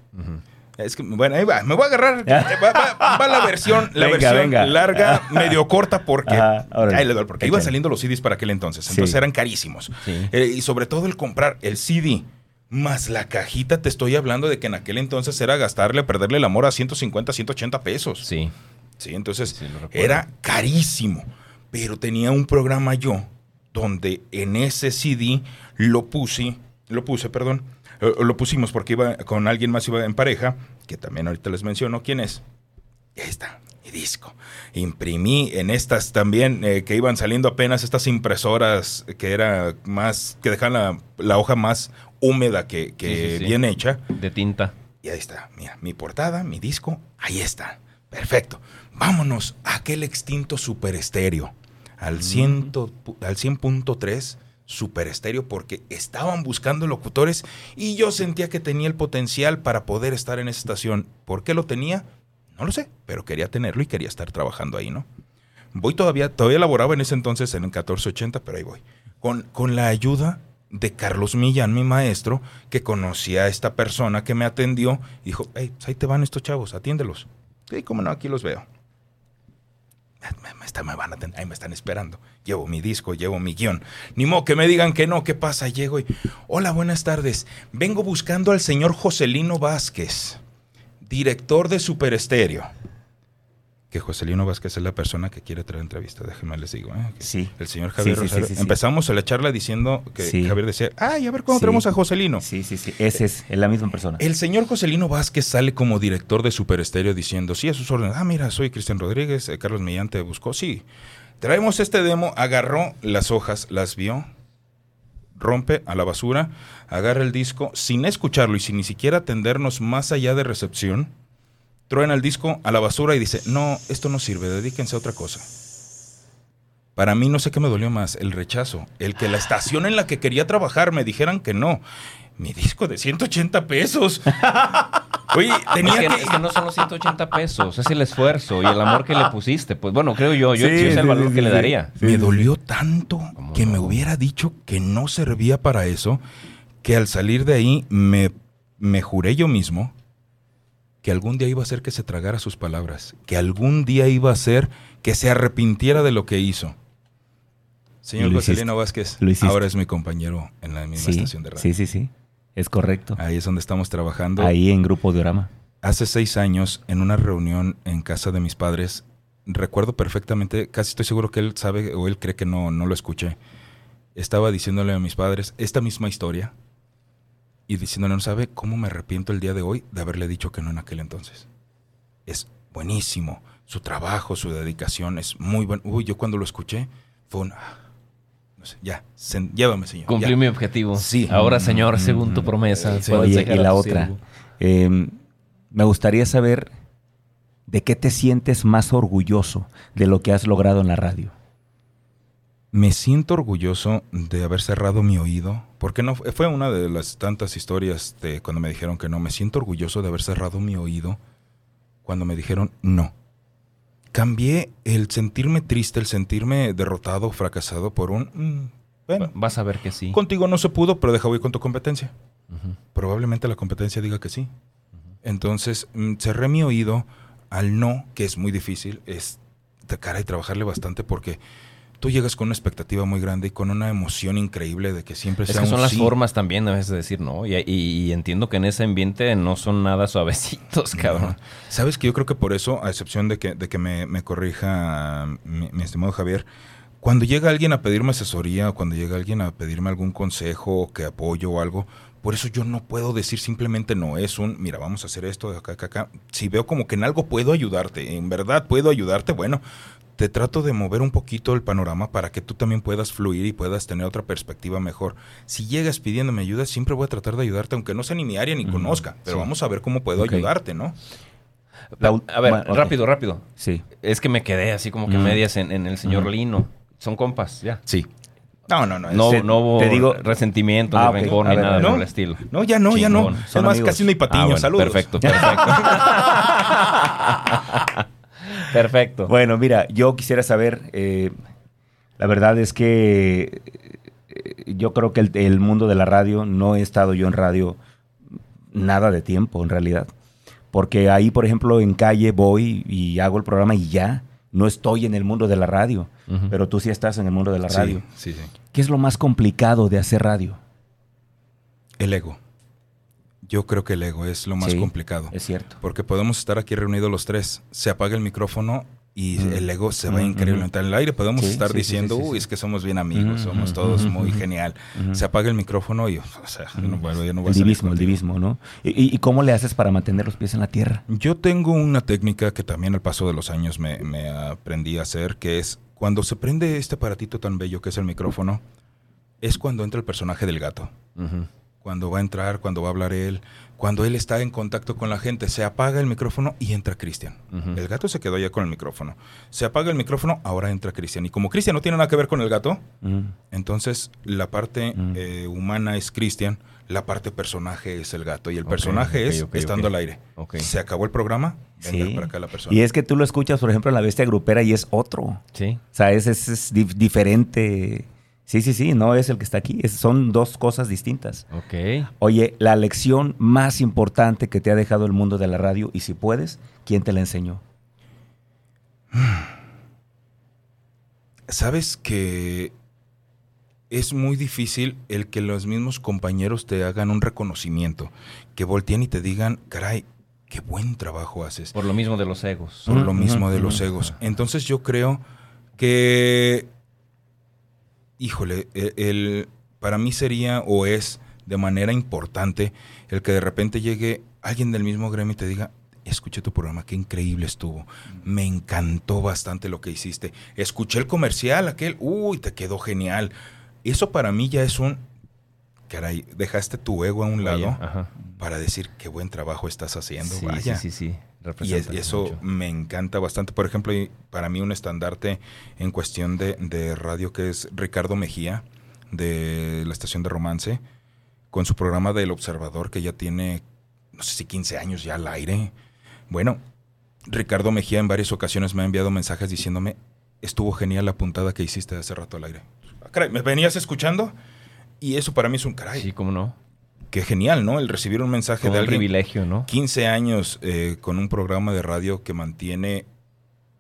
Es que, bueno, ahí va, me voy a agarrar. (laughs) Va, va- va la versión, la
Venga,
versión
venga.
larga, (laughs) medio corta, porque,
Ajá,
ahí le doy, porque iban saliendo los CDs para aquel entonces. Entonces
Sí.
eran carísimos.
Sí.
Eh, y sobre todo el comprar el CD más la cajita, te estoy hablando de que en aquel entonces era gastarle, perderle el amor a 150, 180 pesos.
Sí.
Sí, entonces
Sí,
era carísimo. Pero tenía un programa yo donde en ese CD lo puse, lo puse, perdón, lo pusimos porque iba con alguien más, iba en pareja, que también ahorita les menciono quién es. Ahí está, mi disco. Imprimí en estas también, eh, que iban saliendo apenas estas impresoras que era más, que dejan la, la hoja más húmeda que, que
Sí, sí, sí.
bien hecha.
De tinta.
Y ahí está, mira, mi portada, mi disco, ahí está. Perfecto. Vámonos a aquel extinto super estéreo. Al, ciento, al 100.3 super estéreo porque estaban buscando locutores y yo sentía que tenía el potencial para poder estar en esa estación. ¿Por qué lo tenía? No lo sé, pero quería tenerlo y quería estar trabajando ahí, ¿no? Voy todavía, todavía laboraba en ese entonces en el 1480, pero ahí voy. Con, con la ayuda de Carlos Millán, mi maestro, que conocía a esta persona que me atendió, dijo, hey, pues ahí te van estos chavos, atiéndelos. Sí, cómo no, aquí los veo. Me, está- me van a ahí me están esperando. Llevo mi disco, llevo mi guion. Ni modo que me digan que no, ¿qué pasa? Llego y, hola, buenas tardes. Vengo buscando al señor Joselino Vázquez, director de Super Estéreo. Que Joselino Vázquez es la persona que quiere traer entrevista, déjenme les digo. ¿eh?
Sí.
El señor Javier
Sí, sí, sí,
Rosario.
sí, sí.
Empezamos a la charla diciendo que. Javier decía, ay, a ver
Sí.
traemos a Joselino.
Sí, sí, sí. Ese es, la misma persona.
El señor Joselino Vázquez sale como director de Super Estéreo diciendo, sí, a sus órdenes. Ah, mira, soy Cristian Rodríguez, eh, Carlos Millán te buscó. Sí, traemos este demo, agarró las hojas, las vio, rompe a la basura, agarra el disco sin escucharlo y sin ni siquiera atendernos más allá de recepción, truena el disco a la basura y dice, no, esto no sirve, dedíquense a otra cosa. Para mí no sé qué me dolió más, el rechazo, el que la estación en la que quería trabajar me dijeran que no. Mi disco de 180 pesos. (laughs) Oye, tenía
Es que,
que...
es que no son los 180 pesos, es el esfuerzo y el amor que le pusiste. Pues bueno, creo yo, yo
Sí,
es el valor
sí,
que
sí,
le daría.
Me dolió tanto
¿Cómo
que me hubiera dicho que no servía para eso, que al salir de ahí me, me juré yo mismo que algún día iba a hacer que se tragara sus palabras, que algún día iba a hacer que se arrepintiera de lo que hizo. Señor. Joselino Vázquez, ahora es mi compañero en la misma
Sí,
estación de radio.
sí, sí, sí. Es correcto.
Ahí es donde estamos trabajando.
Ahí en Grupo Diorama.
Hace seis años, en una reunión en casa de mis padres, recuerdo perfectamente, casi estoy seguro que él sabe o él cree que no, no lo escuché. Estaba diciéndole a mis padres esta misma historia y diciéndole, no sabe cómo me arrepiento el día de hoy de haberle dicho que no en aquel entonces. Es buenísimo. Su trabajo, su dedicación es muy bueno. Uy, yo cuando lo escuché fue un... ah, No sé, ya, sen- llévame, señor.
Cumplí
ya.
mi objetivo.
Sí.
Ahora, Señor, según tu promesa,
Sí.
Oye,
dejar
y la otra. eh, me gustaría saber de qué te sientes más orgulloso de lo que has logrado en la radio.
Me siento orgulloso de haber cerrado mi oído, porque no fue una de las tantas historias de cuando me dijeron que no. Me siento orgulloso de haber cerrado mi oído cuando me dijeron no. Cambié el sentirme triste, el sentirme derrotado, fracasado por un "Mm, bueno,
Vas a ver que sí.
contigo no se pudo, pero deja voy con tu competencia. Probablemente la competencia diga que sí. Entonces mm, cerré mi oído al no, que es muy difícil, es de cara y trabajarle bastante porque tú llegas con una expectativa muy grande y con una emoción increíble de que siempre
Es
sea
que son
un
las
sí.
formas también a veces de decir no. Y, y- y entiendo que en ese ambiente no son nada suavecitos, cabrón.
No. Sabes que yo creo que por eso, a excepción de que, de que me, me corrija mi, mi estimado Javier, cuando llega alguien a pedirme asesoría o cuando llega alguien a pedirme algún consejo, que apoyo o algo, por eso yo no puedo decir simplemente no, es un, mira, vamos a hacer esto de acá, acá, acá. Si veo como que en algo puedo ayudarte, en verdad puedo ayudarte, bueno, te trato de mover un poquito el panorama para que tú también puedas fluir y puedas tener otra perspectiva mejor. Si llegas pidiéndome ayuda, siempre voy a tratar de ayudarte, aunque no sea ni mi área ni conozca, pero
sí.
vamos a ver cómo puedo ayudarte, ¿no?
La
A ver, rápido, rápido.
Sí.
Es que me quedé así como que medias en, en el señor. Lino. Son compas, ya.
Sí. No, no, no.
No,
Te-
no hubo
te digo-
resentimiento,
Ah,
ni rencor, ni
ver,
nada
No.
el estilo.
No, ya no, ya no.
Son
Además,
amigos.
casi no hay patiño.
Ah, bueno,
Saludos.
Perfecto, (laughs) perfecto. (laughs) perfecto.
Bueno, mira, yo quisiera saber, eh, la verdad es que eh, yo creo que el, el mundo de la radio, no he estado yo en radio nada de tiempo en realidad, Porque ahí, por ejemplo, en calle voy y hago el programa y ya. No estoy en el mundo de la radio, pero tú sí estás en el mundo de la radio.
Sí, sí, sí.
¿Qué es lo más complicado de hacer radio?
El ego. Yo creo que el ego es lo más
Sí,
complicado.
Es cierto.
Porque podemos estar aquí reunidos los tres. Se apaga el micrófono y
Mm.
el ego se va
Mm,
increíblemente al aire. Podemos
Sí,
estar
sí,
diciendo, uy, es que somos bien amigos,
Mm,
somos
mm,
todos
mm,
muy
mm,
genial. Se apaga el micrófono y, o sea, no, vuelvo, ya no voy a
el divismo, el divismo, ¿no? ¿Y, y- cómo le haces para mantener los pies en la tierra?
Yo tengo una técnica que también al paso de los años me, me aprendí a hacer, que es cuando se prende este aparatito tan bello que es el micrófono, es cuando entra el personaje del gato. Cuando va a entrar, cuando va a hablar él, cuando él está en contacto con la gente, se apaga el micrófono y entra Cristian. El gato se quedó ya con el micrófono. Se apaga el micrófono, ahora entra Cristian. Y como Cristian no tiene nada que ver con el gato, entonces la parte eh, humana es Cristian, la parte personaje es el gato. Y el personaje es estando al aire. Se acabó el programa,
Sí.
para acá la persona.
Y es que tú lo escuchas, por ejemplo, en la bestia grupera y es otro. O
Sí.
sea, es, es- es dif- diferente. Sí, sí, sí, no es el que está aquí. es- son dos cosas distintas.
Ok.
Oye, la lección más importante que te ha dejado el mundo de la radio, y si puedes, ¿quién te la enseñó?
Sabes que es muy difícil el que los mismos compañeros te hagan un reconocimiento, que volteen y te digan, caray, qué buen trabajo haces.
Por lo mismo de los egos.
Por lo mismo de los egos. Entonces yo creo que, híjole, el, el- para mí sería o es de manera importante el que de repente llegue alguien del mismo gremio y te diga, escuché tu programa, qué increíble estuvo. Me encantó bastante lo que hiciste. Escuché el comercial, aquel, uy, te quedó genial. Eso para mí ya es un, caray, dejaste tu ego a un lado para decir qué buen trabajo estás haciendo.
Sí,
Vaya.
sí, sí, sí.
Y es- y eso
mucho.
me encanta bastante. Por ejemplo, para mí un estandarte en cuestión de, de radio que es Ricardo Mejía, de la estación de Romance, con su programa del Observador, que ya tiene, no sé si 15 años ya al aire. Bueno, Ricardo Mejía en varias ocasiones me ha enviado mensajes diciéndome, estuvo genial la puntada que hiciste hace rato al aire. Ah, Caray, ¿me venías escuchando? Y eso para mí es un caray.
Sí, cómo no.
Qué genial, ¿no? El recibir un mensaje de alguien.
privilegio, ¿no?
15 años eh, con un programa de radio que mantiene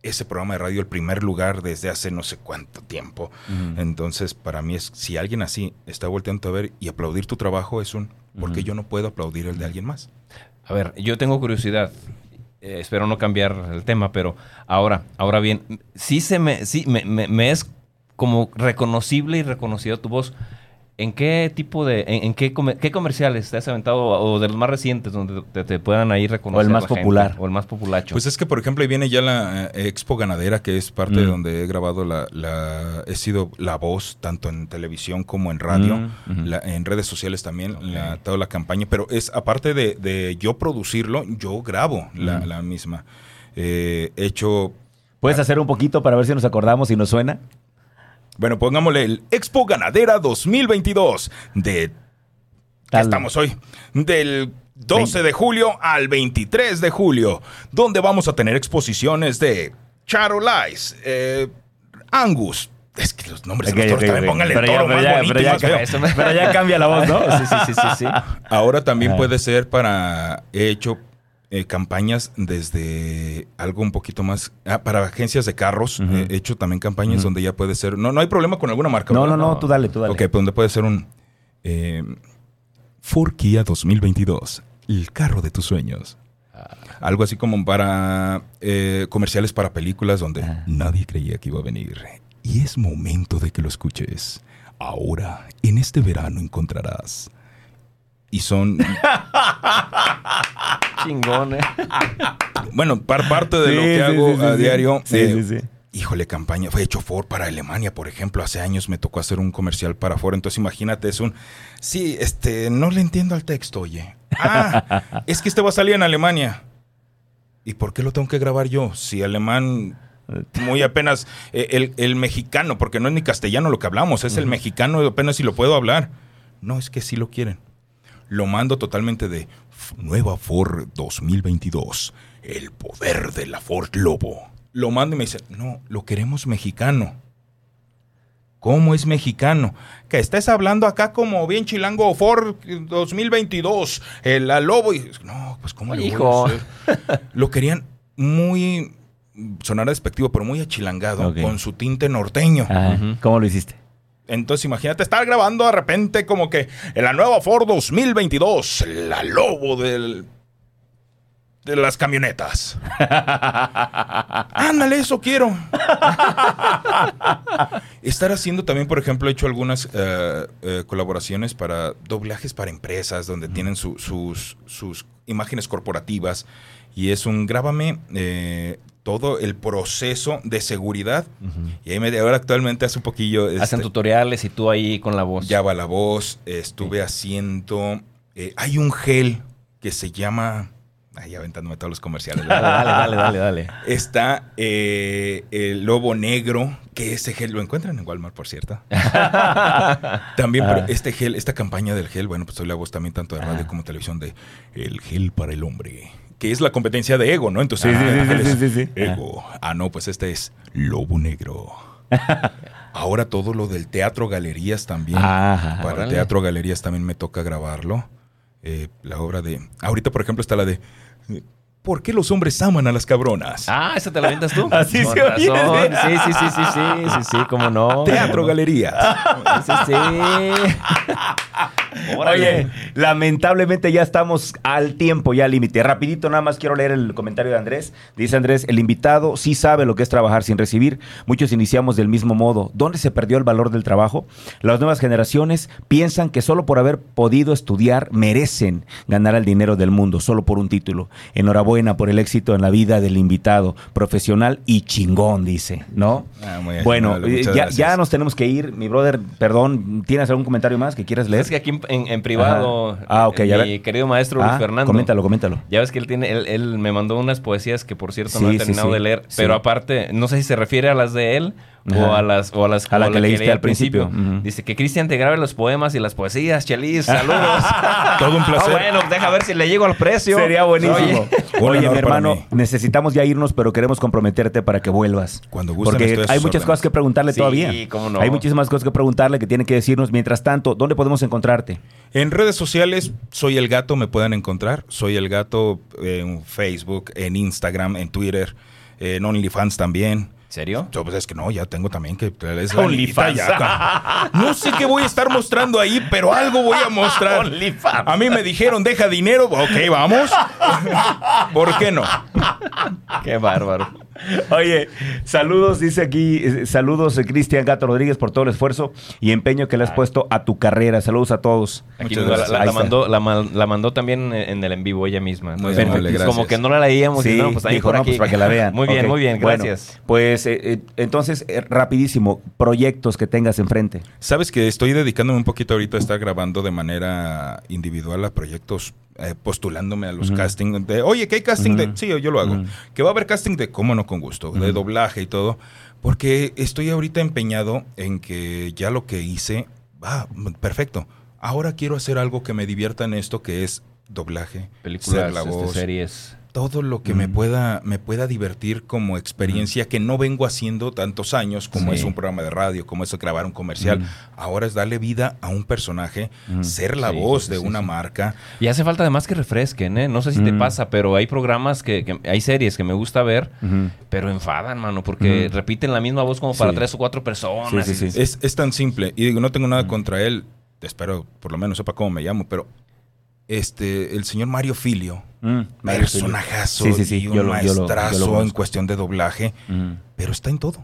ese programa de radio el primer lugar desde hace no sé cuánto tiempo. Entonces, para mí es, si alguien así está volteando a ver y aplaudir tu trabajo, es un, ¿por qué yo no puedo aplaudir el de alguien más?
A ver, yo tengo curiosidad. Eh, espero no cambiar el tema, pero ahora, ahora bien, sí se me, sí, me, me- me es como reconocible y reconocido tu voz. ¿En qué tipo de, en, en qué, comer- qué comerciales te has aventado o de los más recientes donde te, te puedan ahí reconocer?
O el más
la gente?
popular.
o el más populacho.
Pues es que, por ejemplo, ahí viene ya la eh, Expo Ganadera, que es parte de
Mm.
donde he grabado la, la- he sido la voz, tanto en televisión como en radio,
Mm,
la- en redes sociales también, la, toda la campaña, pero es aparte de, de yo producirlo, yo grabo la,
Mm.
la misma. Eh, he hecho
¿Puedes hacer un poquito para ver si nos acordamos y nos suena?
Bueno, pongámosle el Expo Ganadera 2022 de... ¿Qué estamos hoy? Del 12 de julio al 23 de julio, donde vamos a tener exposiciones de Charolais, eh, Angus. Es que los nombres de los toros
ok,
también
ok.
pónganle
Pero ya-
toro
pero
más
ya-
bonito
pero
y
ya
más feo.
ca- pero ya cambia la voz, ¿no? Sí, sí, sí, sí, sí. (laughs)
Ahora también puede ser para... He hecho eh, campañas desde algo un poquito más... ah, para agencias de carros. He hecho también campañas donde ya puede ser... No, no hay problema con alguna marca.
No, no, no, tú dale, tú dale.
Ok, pues donde puede ser un eh, Ford Kia 2022, el carro de tus sueños.
Ah.
Algo así como para eh, comerciales para películas donde
Ah.
nadie creía que iba a venir. Y es momento de que lo escuches. Ahora, en este verano encontrarás. Y son, (laughs)
Chingón, ¿eh?
bueno, par parte de
Sí,
lo que
sí,
hago
sí,
a diario.
Sí,
eh,
sí, sí.
Híjole, campaña. Fue hecho Ford para Alemania, por ejemplo. Hace años me tocó hacer un comercial para Ford. Entonces, imagínate, es un. Sí, este, no le entiendo al texto, oye. Ah, (laughs) es que este va a salir en Alemania. ¿Y por qué lo tengo que grabar yo? Si alemán. Muy apenas. eh, El, el mexicano, porque no es ni castellano lo que hablamos, es el mexicano apenas si lo puedo hablar. No, es que sí lo quieren. Lo mando totalmente de nueva Ford 2022. El poder de la Ford Lobo. Lo mando y me dice, no, lo queremos mexicano. ¿Cómo es mexicano? Que estés hablando acá como bien chilango Ford 2022, el la Lobo. Y, no, pues ¿cómo le voy a
Hijo.
hacer? Lo querían muy, sonar despectivo, pero muy achilangado, con su tinte norteño.
Ajá. ¿Cómo lo hiciste?
Entonces imagínate estar grabando de repente como que en la nueva Ford 2022, la Lobo del... De las camionetas. (laughs) Ándale, eso quiero. (laughs) Estar haciendo también, por ejemplo, he hecho algunas eh, eh, colaboraciones para doblajes para empresas donde tienen su- sus, sus imágenes corporativas y es un grábame eh, todo el proceso de seguridad. Y ahí me, ahora actualmente hace un poquillo...
Hacen
este,
tutoriales y tú ahí con la voz.
ya va la voz, estuve haciendo... eh, hay un gel que se llama... Ahí aventándome todos los comerciales. (laughs)
Dale, dale, dale, dale.
Está eh, el lobo negro, que ese gel lo encuentran en Walmart, por cierto. (laughs) También pero
Ah.
este gel, esta campaña del gel, bueno, pues soy la voz también tanto de radio
Ah.
como televisión de El gel para el hombre, que es la competencia de Ego, ¿no? Entonces,
Sí, sí, sí.
Ego. Ah, no, pues este es Lobo Negro. (laughs) Ahora todo lo del teatro galerías también.
Ajá.
Para
órale.
teatro galerías también me toca grabarlo. Eh, la obra de. Ahorita, por ejemplo, está la de. ¿Por qué los hombres aman a las cabronas?
Ah, ¿esa te la avientas tú? (laughs)
Así
Con
se
razón. Sí, sí, sí, sí, sí, sí, sí, cómo no.
Teatro Galerías.
Sí, sí, sí. (laughs)
Oye, lamentablemente ya estamos al tiempo, ya al límite. Rapidito, nada más quiero leer el comentario de Andrés. Dice Andrés, el invitado sí sabe lo que es trabajar sin recibir. Muchos iniciamos del mismo modo. ¿Dónde se perdió el valor del trabajo? Las nuevas generaciones piensan que solo por haber podido estudiar merecen ganar el dinero del mundo, solo por un título. Enhorabuena por el éxito en la vida del invitado, profesional y chingón, dice, ¿no?
Ah, muy
Bueno, ya, ya nos tenemos que ir. Mi brother, perdón, ¿tienes algún comentario más que quieras leer?
Es que aquí en, en- en privado.
Ah, ok, ya
mi querido maestro Luis
Ah,
Fernando.
Coméntalo, coméntalo.
Ya ves que él tiene, él, él me mandó unas poesías que por cierto no he terminado
sí.
de leer, pero aparte, no sé si se refiere a las de él o a las o a las
A la
o
que leíste
leí
al principio.
Dice que Cristian te grabe los poemas y las poesías, Chelis, (laughs) saludos.
Todo un placer.
Ah, bueno, deja ver si le llego al precio.
Sería buenísimo.
Oye,
mi hermano, necesitamos ya irnos, pero queremos comprometerte para que vuelvas.
Cuando gusten,
Porque
estoy a sus
hay muchas
órdenes.
cosas que preguntarle
Sí,
todavía.
cómo no.
Hay muchísimas cosas que preguntarle que tiene que decirnos. Mientras tanto, ¿dónde podemos encontrarte?
En redes sociales, soy el gato, me pueden encontrar. Soy el gato en Facebook, en Instagram, en Twitter, en OnlyFans también.
¿En serio?
Yo, pues es que no, ya tengo también que es (laughs)
OnlyFans.
ya. No sé qué voy a estar mostrando ahí, pero algo voy a (laughs) mostrar. A mí me dijeron, deja dinero. Ok, vamos. (laughs) ¿Por qué no?
Qué bárbaro.
Oye, saludos, dice aquí, eh, saludos eh, Cristian Gato Rodríguez por todo el esfuerzo y empeño que le has puesto a tu carrera. Saludos a todos.
Aquí la, la- la mandó, la, ma- la mandó también en el en vivo ella misma.
Muy
pues,
gracias.
Como que no la leíamos y
Sí,
no, pues ahí
dijo,
por
no,
aquí.
pues para que la vean.
Muy bien, muy bien,
bueno,
gracias.
Pues eh, eh, entonces, eh, rapidísimo, proyectos que tengas enfrente.
Sabes que estoy dedicándome un poquito ahorita a estar grabando de manera individual a proyectos, eh, postulándome a los
Ujú.
casting de, oye, ¿qué hay casting de? Sí, yo lo hago. Que va a haber casting de, cómo no, con gusto, de doblaje y todo. Porque estoy ahorita empeñado en que ya lo que hice, va, perfecto. Ahora quiero hacer algo que me divierta en esto, que es doblaje,
Películas,
ser la
este, series.
Todo lo que me
Ujú.
pueda me pueda divertir como experiencia que no vengo haciendo tantos años como
Sí.
es un programa de radio, como es grabar un comercial.
Ujú.
Ahora es darle vida a un personaje, ser la
Sí,
voz
sí,
de una marca.
Y hace falta además que refresquen, ¿eh? No sé si te
Mm.
pasa, pero hay programas que, que- hay series que me gusta ver, pero enfadan, mano, porque repiten la misma voz como para tres o cuatro personas.
Sí, sí,
y-
sí.
Es, es tan simple. Y digo, no tengo nada contra él. Espero por lo menos sepa cómo me llamo, pero este el señor Mario Filio,
Mm,
personajazo
Sí, sí, sí,
y un
yo lo- yo lo- yo lo
maestrazo en cuestión de doblaje,
Ujú.
pero está en todo.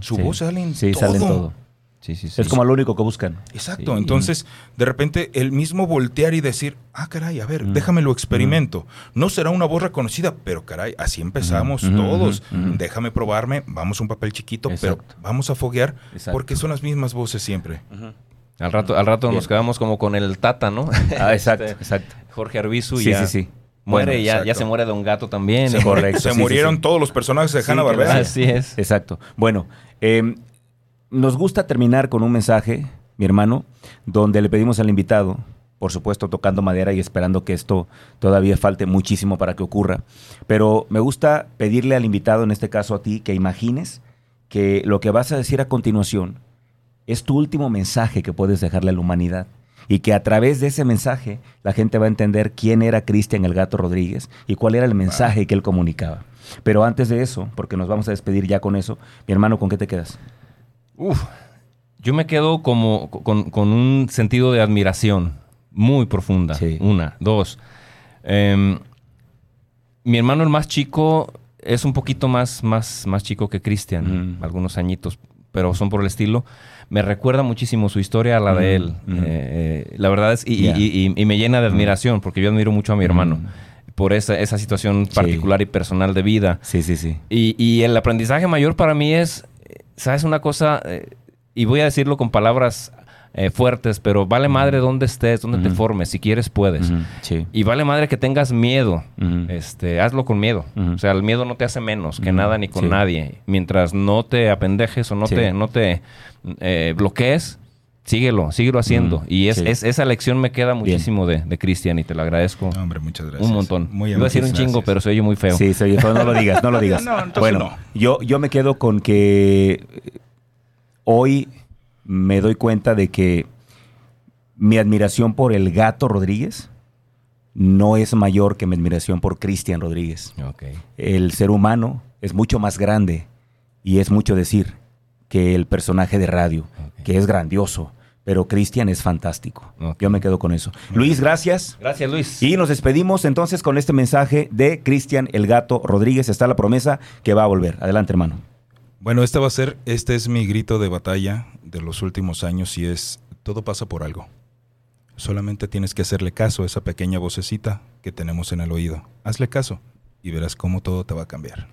Su
Sí.
voz sale en
Sí,
todo.
sale en todo.
Sí, sí, sí.
Es como lo único que buscan.
Exacto,
Sí.
entonces de repente el mismo voltear y decir, ah, caray, a ver,
Mm.
déjame lo experimento. No será una voz reconocida, pero caray, así empezamos
Ujú,
todos. Déjame probarme, vamos a un papel chiquito,
Exacto.
pero vamos a foguear
Exacto.
porque son las mismas voces siempre.
Al rato, al rato
Bien.
nos quedamos como con el Tata, ¿no?
Ah, (laughs) exacto,
Este,
exacto.
Jorge Arbizu
Sí,
ya
sí, sí.
muere
Bueno,
y ya, ya se muere de un gato también.
Se, (laughs)
correcto,
se murieron
sí.
todos los personajes de
Sí,
Hanna Barbera.
Así es.
Exacto. Bueno, eh, nos gusta terminar con un mensaje, mi hermano, donde le pedimos al invitado, por supuesto tocando madera y esperando que esto todavía falte muchísimo para que ocurra, pero me gusta pedirle al invitado, en este caso a ti, que imagines que lo que vas a decir a continuación es tu último mensaje que puedes dejarle a la humanidad. Y que a través de ese mensaje la gente va a entender quién era Cristian el Gato Rodríguez y cuál era el mensaje que él comunicaba. Pero antes de eso, porque nos vamos a despedir ya con eso, mi hermano, ¿con qué te quedas?
Uf, yo me quedo como con, con un sentido de admiración muy profunda.
Sí.
Una, dos. em, mi hermano el más chico es un poquito más, más, más chico que Cristian, algunos añitos, pero son por el estilo. Me recuerda muchísimo su historia a la de él. Eh, eh, la verdad es, y, y- y- y me llena de admiración, porque yo admiro mucho a mi hermano por esa, esa situación
Sí.
particular y personal de vida.
Sí, sí, sí.
Y, el aprendizaje mayor para mí es, ¿sabes una cosa? Eh, y voy a decirlo con palabras eh, fuertes, pero vale madre donde estés, donde te
Ujú.
formes, si quieres puedes.
Sí.
Y vale madre que tengas miedo. Este, hazlo con miedo. O sea, el miedo no te hace menos que nada ni con
Sí.
nadie. Mientras no te apendejes o no
Sí.
te, no te eh, bloquees, síguelo, síguelo haciendo. Y es,
Sí.
es- esa lección me queda muchísimo de, de Cristian y te lo agradezco
No, hombre, muchas gracias.
un montón.
Muy
Iba a decir un chingo,
gracias.
pero se oye muy feo.
Sí, sí, pero no lo (laughs) digas, no lo digas.
No,
bueno,
no.
yo, yo me quedo con que hoy me doy cuenta de que mi admiración por el gato Rodríguez no es mayor que mi admiración por Cristian Rodríguez. El ser humano es mucho más grande y es mucho decir que el personaje de radio, que es grandioso, pero Cristian es fantástico. Yo me quedo con eso. Luis, gracias.
Gracias, Luis.
Y nos despedimos entonces con este mensaje de Cristian el Gato Rodríguez. Está la promesa que va a volver. Adelante, hermano.
Bueno, este va a ser, este es mi grito de batalla de los últimos años y es, todo pasa por algo. Solamente tienes que hacerle caso a esa pequeña vocecita que tenemos en el oído. Hazle caso y verás cómo todo te va a cambiar.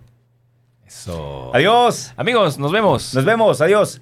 Eso.
Adiós.
Amigos, nos vemos.
Nos vemos. Adiós.